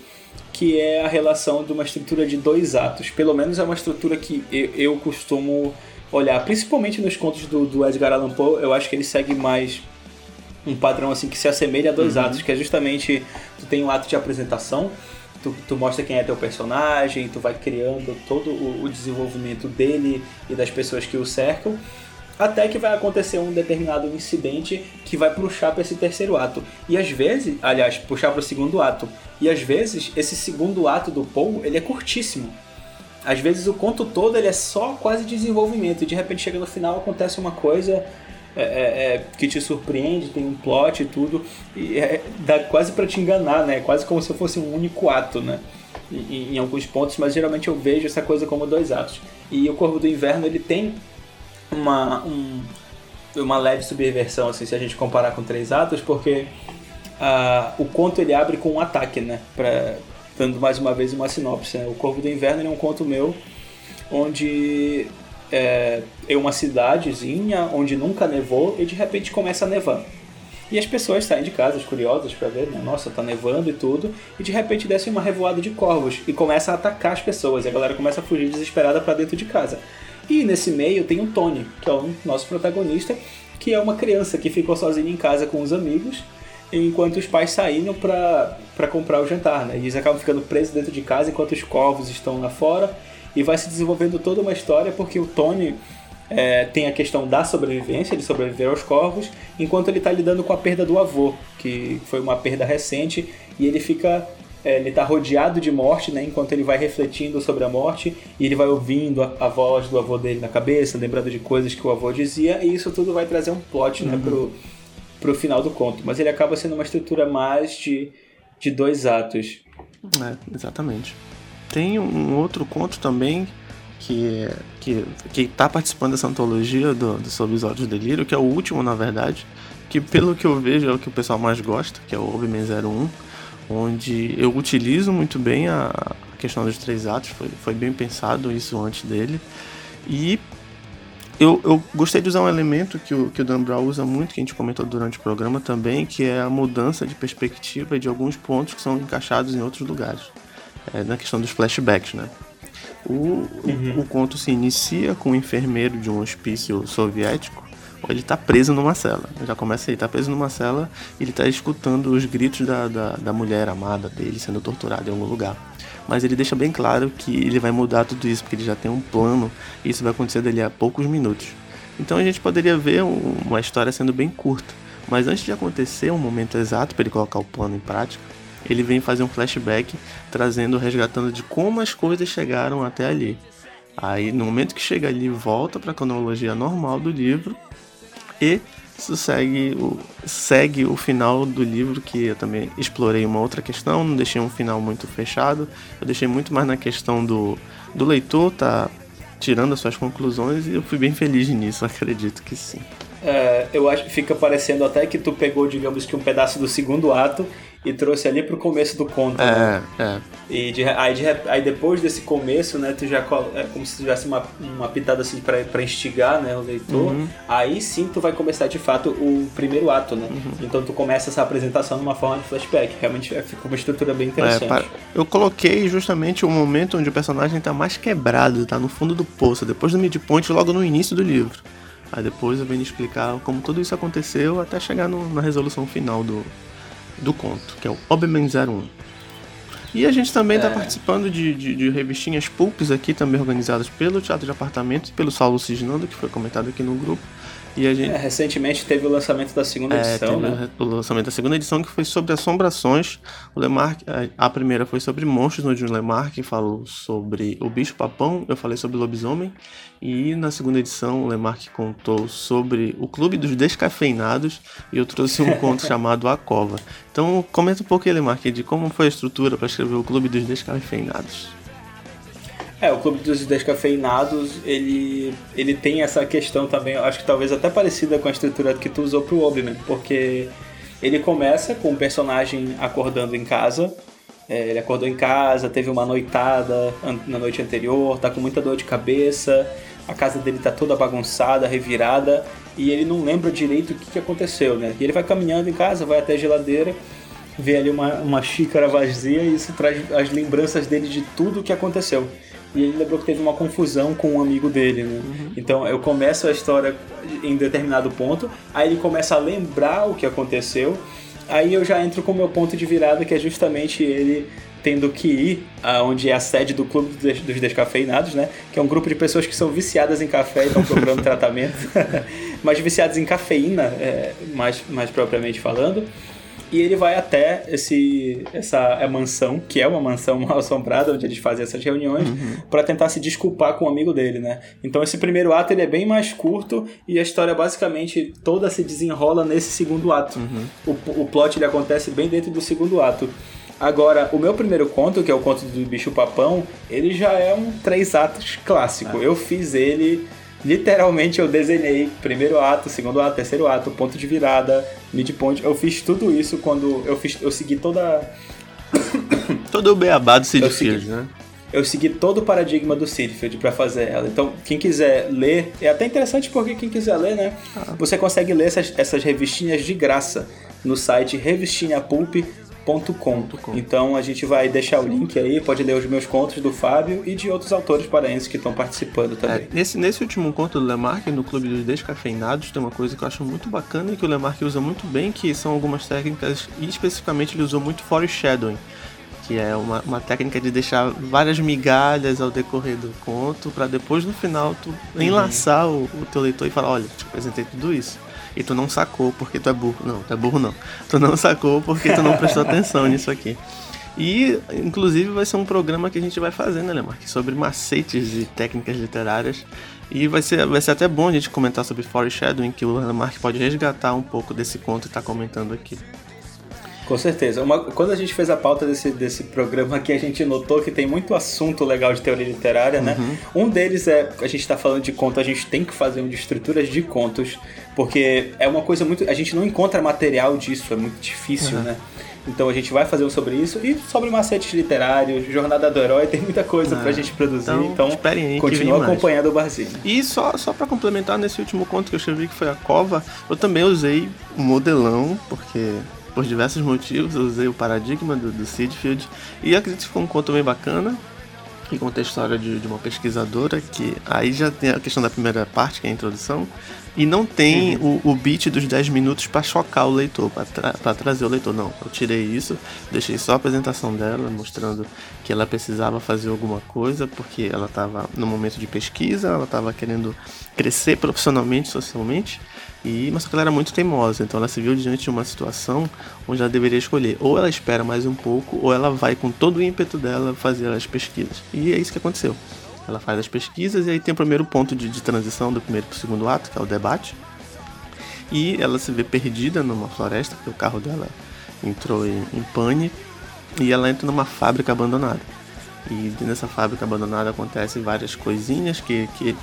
que é a relação de uma estrutura de dois atos. Pelo menos é uma estrutura que eu, eu costumo olhar, principalmente nos contos do, do, Edgar Allan Poe, eu acho que ele segue mais um padrão assim que se assemelha a dois uhum. atos, que é justamente tu tem um ato de apresentação, tu, tu mostra quem é teu personagem, tu vai criando todo o, o desenvolvimento dele e das pessoas que o cercam, até que vai acontecer um determinado incidente que vai puxar para esse terceiro ato. E às vezes, aliás, puxar para o segundo ato. E às vezes, esse segundo ato do Paul, ele é curtíssimo. Às vezes o conto todo ele é só quase desenvolvimento e de repente chega no final acontece uma coisa é, é, é que te surpreende, tem um plot e tudo, e é, dá quase para te enganar, né? Quase como se fosse um único ato, né? Em, em, alguns pontos, mas geralmente eu vejo essa coisa como dois atos. E o Corvo do Inverno ele tem uma, um, uma leve subversão, assim, se a gente comparar com três atos, porque uh, o conto ele abre com um ataque, né? Pra, dando mais uma vez uma sinopse. Né? O Corvo do Inverno é um conto meu onde é, é uma cidadezinha onde nunca nevou e de repente começa a nevar. E as pessoas saem de casa, curiosas para ver, né? Nossa, tá nevando e tudo. E de repente desce uma revoada de corvos e começa a atacar as pessoas. E a galera começa a fugir desesperada para dentro de casa. E nesse meio tem o Tony, que é o nosso protagonista, que é uma criança que ficou sozinha em casa com os amigos, enquanto os pais saíram para comprar o jantar, né? Eles acabam ficando presos dentro de casa enquanto os corvos estão lá fora. E vai se desenvolvendo toda uma história porque o Tony é, tem a questão da sobrevivência, de sobreviver aos corvos, enquanto ele está lidando com a perda do avô, que foi uma perda recente, e ele fica ele está rodeado de morte, né? Enquanto ele vai refletindo sobre a morte e ele vai ouvindo a, a, voz do avô dele na cabeça, lembrando de coisas que o avô dizia, e isso tudo vai trazer um plot, né, uhum. pro, pro final do conto. Mas ele acaba sendo uma estrutura mais de, de dois atos. É, exatamente. Tem um outro conto também que que que está participando dessa antologia do, do Sob os Olhos Delírio, que é o último, na verdade, que pelo que eu vejo é o que o pessoal mais gosta, que é o Obi-Man 01 onde eu utilizo muito bem a, questão dos três atos, foi, foi bem pensado isso antes dele. E eu, eu gostei de usar um elemento que o, que o Dan Brown usa muito, que a gente comentou durante o programa também, que é a mudança de perspectiva de alguns pontos que são encaixados em outros lugares. É, na questão dos flashbacks, né? O, uhum. o conto se inicia com um enfermeiro de um hospício soviético. Ele está preso numa cela. Já começa aí, está preso numa cela ele está escutando os gritos da, da, da mulher amada dele sendo torturada em algum lugar mas ele deixa bem claro que ele vai mudar tudo isso, porque ele já tem um plano e isso vai acontecer dali a poucos minutos. Então a gente poderia ver um, uma história sendo bem curta, mas antes de acontecer um momento exato para ele colocar o plano em prática, ele vem fazer um flashback trazendo, resgatando de como as coisas chegaram até ali. Aí no momento que chega ali, volta para a cronologia normal do livro isso segue o, segue o final do livro, que eu também explorei uma outra questão, não deixei um final muito fechado, eu deixei muito mais na questão do, do leitor tá tirando as suas conclusões e eu fui bem feliz nisso, acredito que sim. É, eu acho fica parecendo até que tu pegou, digamos que um pedaço do segundo ato e trouxe ali pro começo do conto. É, né? é. E de, aí, de, aí depois desse começo, né, tu já é como se tivesse uma, uma pitada assim pra, pra instigar, né, o leitor. Uhum. Aí sim tu vai começar de fato o primeiro ato, né? Uhum. Então tu começa essa apresentação numa forma de flashback. Realmente é, fica uma estrutura bem interessante. É, eu coloquei justamente o momento onde o personagem tá mais quebrado, tá no fundo do poço, depois do midpoint, logo no início do livro. Aí depois eu venho explicar como tudo isso aconteceu até chegar no, na resolução final do, do conto, que é o Oberman 01. E a gente também está é. participando de, de, de, revistinhas pulps aqui, também organizadas pelo Teatro de Apartamento e pelo Saulo Cisnando, que foi comentado aqui no grupo. E a gente... É, recentemente teve o lançamento da segunda é, edição, né? O lançamento da segunda edição que foi sobre assombrações. O Lemark, a primeira foi sobre monstros, onde o Lemark falou sobre o bicho papão, eu falei sobre lobisomem. E na segunda edição o Lemark contou sobre o Clube dos Descafeinados e eu trouxe um conto chamado A Cova. Então comenta um pouco, Lemark, de como foi a estrutura para escrever o Clube dos Descafeinados. É, o Clube dos Descafeinados, ele, ele tem essa questão também, acho que talvez até parecida com a estrutura que tu usou pro Obiman, porque ele começa com o personagem acordando em casa, é, ele acordou em casa, teve uma noitada na noite anterior, tá com muita dor de cabeça, a casa dele tá toda bagunçada, revirada, e ele não lembra direito o que, que aconteceu, né? E ele vai caminhando em casa, vai até a geladeira, vê ali uma, uma xícara vazia e isso traz as lembranças dele de tudo o que aconteceu e ele lembrou que teve uma confusão com um amigo dele, né? Uhum. Então eu começo a história em determinado ponto, aí ele começa a lembrar o que aconteceu, aí eu já entro com o meu ponto de virada, que é justamente ele tendo que ir aonde é a sede do Clube dos Descafeinados, né? Que é um grupo de pessoas que são viciadas em café e estão procurando tratamento, mas viciadas em cafeína, é, mais, mais propriamente falando e ele vai até esse, essa mansão, que é uma mansão mal assombrada, onde eles fazem essas reuniões, uhum. para tentar se desculpar com um amigo dele, né? Então esse primeiro ato ele é bem mais curto e a história basicamente toda se desenrola nesse segundo ato. Uhum. O, o plot ele acontece bem dentro do segundo ato. Agora, o meu primeiro conto, que é o conto do bicho papão, ele já é um três atos clássico. Ah. Eu fiz ele literalmente eu desenhei primeiro ato, segundo ato, terceiro ato, ponto de virada, midpoint. Eu fiz tudo isso quando eu fiz, eu segui toda todo o beabá do Seedfield, né? Eu segui todo o paradigma do Seedfield para fazer ela. Então, quem quiser ler, é até interessante porque quem quiser ler, né? Ah. Você consegue ler essas, essas revistinhas de graça no site revistinhapulp.com Com. Então a gente vai deixar o link aí, pode ler os meus contos do Fábio e de outros autores paraenses que estão participando também. É, nesse, nesse último conto do Lemarque, no Clube dos Descafeinados, tem uma coisa que eu acho muito bacana e que o Lemarque usa muito bem, que são algumas técnicas, e especificamente ele usou muito foreshadowing, que é uma, uma técnica de deixar várias migalhas ao decorrer do conto, para depois no final tu uhum. enlaçar o, o teu leitor e falar, olha, te apresentei tudo isso e tu não sacou porque tu é burro. Não, tu é burro não. Tu não sacou porque tu não prestou atenção nisso aqui. E, inclusive, vai ser um programa que a gente vai fazer, né, Lemark? Sobre macetes e técnicas literárias. E vai ser, vai ser até bom a gente comentar sobre foreshadowing, que o Lemark pode resgatar um pouco desse conto e tá comentando aqui. Com certeza. Uma, quando a gente fez a pauta desse, desse programa aqui, a gente notou que tem muito assunto legal de teoria literária, né? Uhum. Um deles é, a gente está falando de conto, a gente tem que fazer um de estruturas de contos, porque é uma coisa muito. A gente não encontra material disso, é muito difícil, uhum. né? Então a gente vai fazer um sobre isso e sobre macetes literários, Jornada do Herói, tem muita coisa ah, pra gente produzir. Então, então continua acompanhando o barzinho. E só, só pra complementar, nesse último conto que eu escrevi, que foi a Cova, eu também usei o modelão, porque por diversos motivos, eu usei o paradigma do, do Seedfield e acredito que ficou um conto bem bacana. que conta a história de, de, uma pesquisadora que aí já tem a questão da primeira parte, que é a introdução, e não tem uhum. o, o beat dos 10 minutos para chocar o leitor, para tra trazer o leitor. Não, eu tirei isso, deixei só a apresentação dela, mostrando que ela precisava fazer alguma coisa, porque ela estava no momento de pesquisa, ela estava querendo crescer profissionalmente, socialmente, e mas ela era muito teimosa, então ela se viu diante de uma situação onde ela deveria escolher ou ela espera mais um pouco ou ela vai com todo o ímpeto dela fazer as pesquisas. E é isso que aconteceu. Ela faz as pesquisas e aí tem o primeiro ponto de, de transição do primeiro para o segundo ato, que é o debate. E ela se vê perdida numa floresta, porque o carro dela entrou em, em pane e ela entra numa fábrica abandonada. E nessa fábrica abandonada acontecem várias coisinhas que, que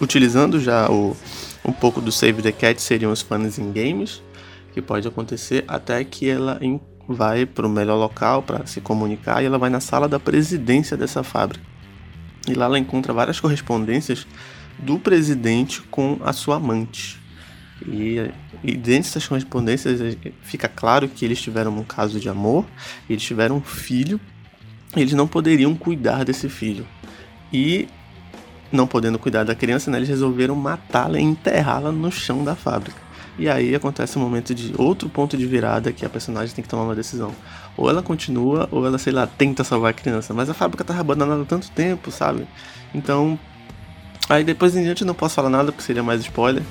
utilizando já o, um pouco do Save the Cat seriam os fãs em games, que pode acontecer até que ela vai para o melhor local para se comunicar e ela vai na sala da presidência dessa fábrica. E lá ela encontra várias correspondências do presidente com a sua amante. E, e dentro dessas correspondências eh, fica claro que eles tiveram um caso de amor, eles tiveram um filho, eles não poderiam cuidar desse filho. E não podendo cuidar da criança, né, eles resolveram matá-la e enterrá-la no chão da fábrica. E aí acontece um momento de outro ponto de virada que a personagem tem que tomar uma decisão. Ou ela continua, ou ela, sei lá, tenta salvar a criança. Mas a fábrica tá abandonada há tanto tempo, sabe? Então. Aí depois em diante não posso falar nada porque seria mais spoiler.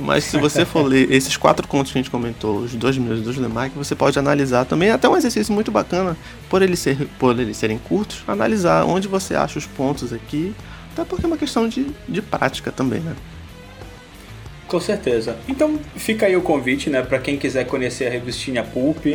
Mas se você for ler esses quatro contos que a gente comentou, os dois meus dos Lemarque, você pode analisar também, até um exercício muito bacana, por ser, por eles serem curtos, analisar onde você acha os pontos aqui, até porque é uma questão de, de prática também, né? Com certeza. Então fica aí o convite, né, para quem quiser conhecer a revistinha Pulp,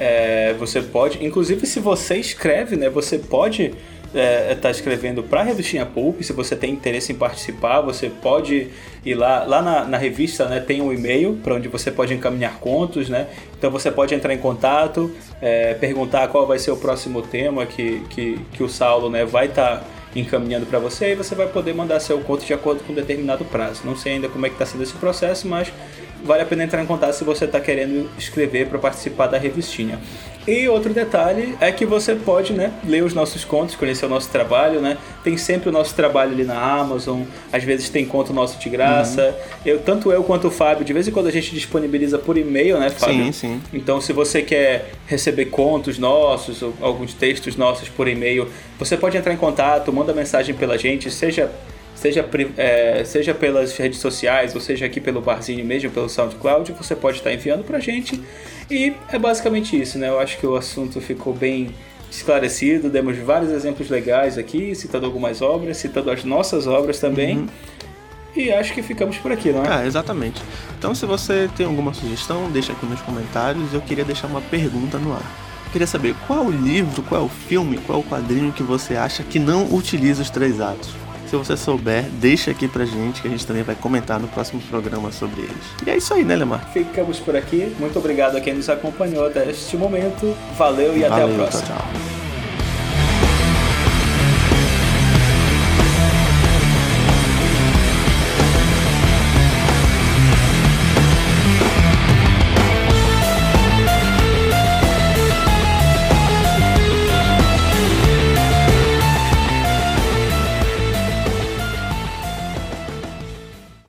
é, você pode, inclusive se você escreve, né, você pode estar é, tá escrevendo para a revistinha Pulp, se você tem interesse em participar, você pode ir lá, lá na, na revista né, tem um e-mail para onde você pode encaminhar contos, né? Então você pode entrar em contato, é, perguntar qual vai ser o próximo tema que, que, que o Saulo né, vai estar tá encaminhando para você e você vai poder mandar seu conto de acordo com um determinado prazo. Não sei ainda como é que está sendo esse processo, mas vale a pena entrar em contato se você está querendo escrever para participar da revistinha. E outro detalhe é que você pode né, ler os nossos contos, conhecer o nosso trabalho, né? Tem sempre o nosso trabalho ali na Amazon, às vezes tem conto nosso de graça. Uhum. Eu, tanto eu quanto o Fábio, de vez em quando a gente disponibiliza por e-mail, né, Fábio? Sim, sim. Então, se você quer receber contos nossos ou alguns textos nossos por e-mail, você pode entrar em contato, manda mensagem pela gente, seja seja, é, seja pelas redes sociais ou seja aqui pelo barzinho mesmo, pelo SoundCloud, você pode estar enviando pra gente. E é basicamente isso, né? Eu acho que o assunto ficou bem esclarecido, demos vários exemplos legais aqui, citando algumas obras, citando as nossas obras também. Uhum. E acho que ficamos por aqui, não é? Ah, exatamente. Então, se você tem alguma sugestão, deixa aqui nos comentários. Eu queria deixar uma pergunta no ar. Queria saber qual o livro, qual é o filme, qual é o quadrinho que você acha que não utiliza os três atos. Se você souber, deixa aqui pra gente que a gente também vai comentar no próximo programa sobre eles. E é isso aí, né, Lemar? Ficamos por aqui. Muito obrigado a quem nos acompanhou até este momento. Valeu e Valeu, até a próxima. Tchau, tchau.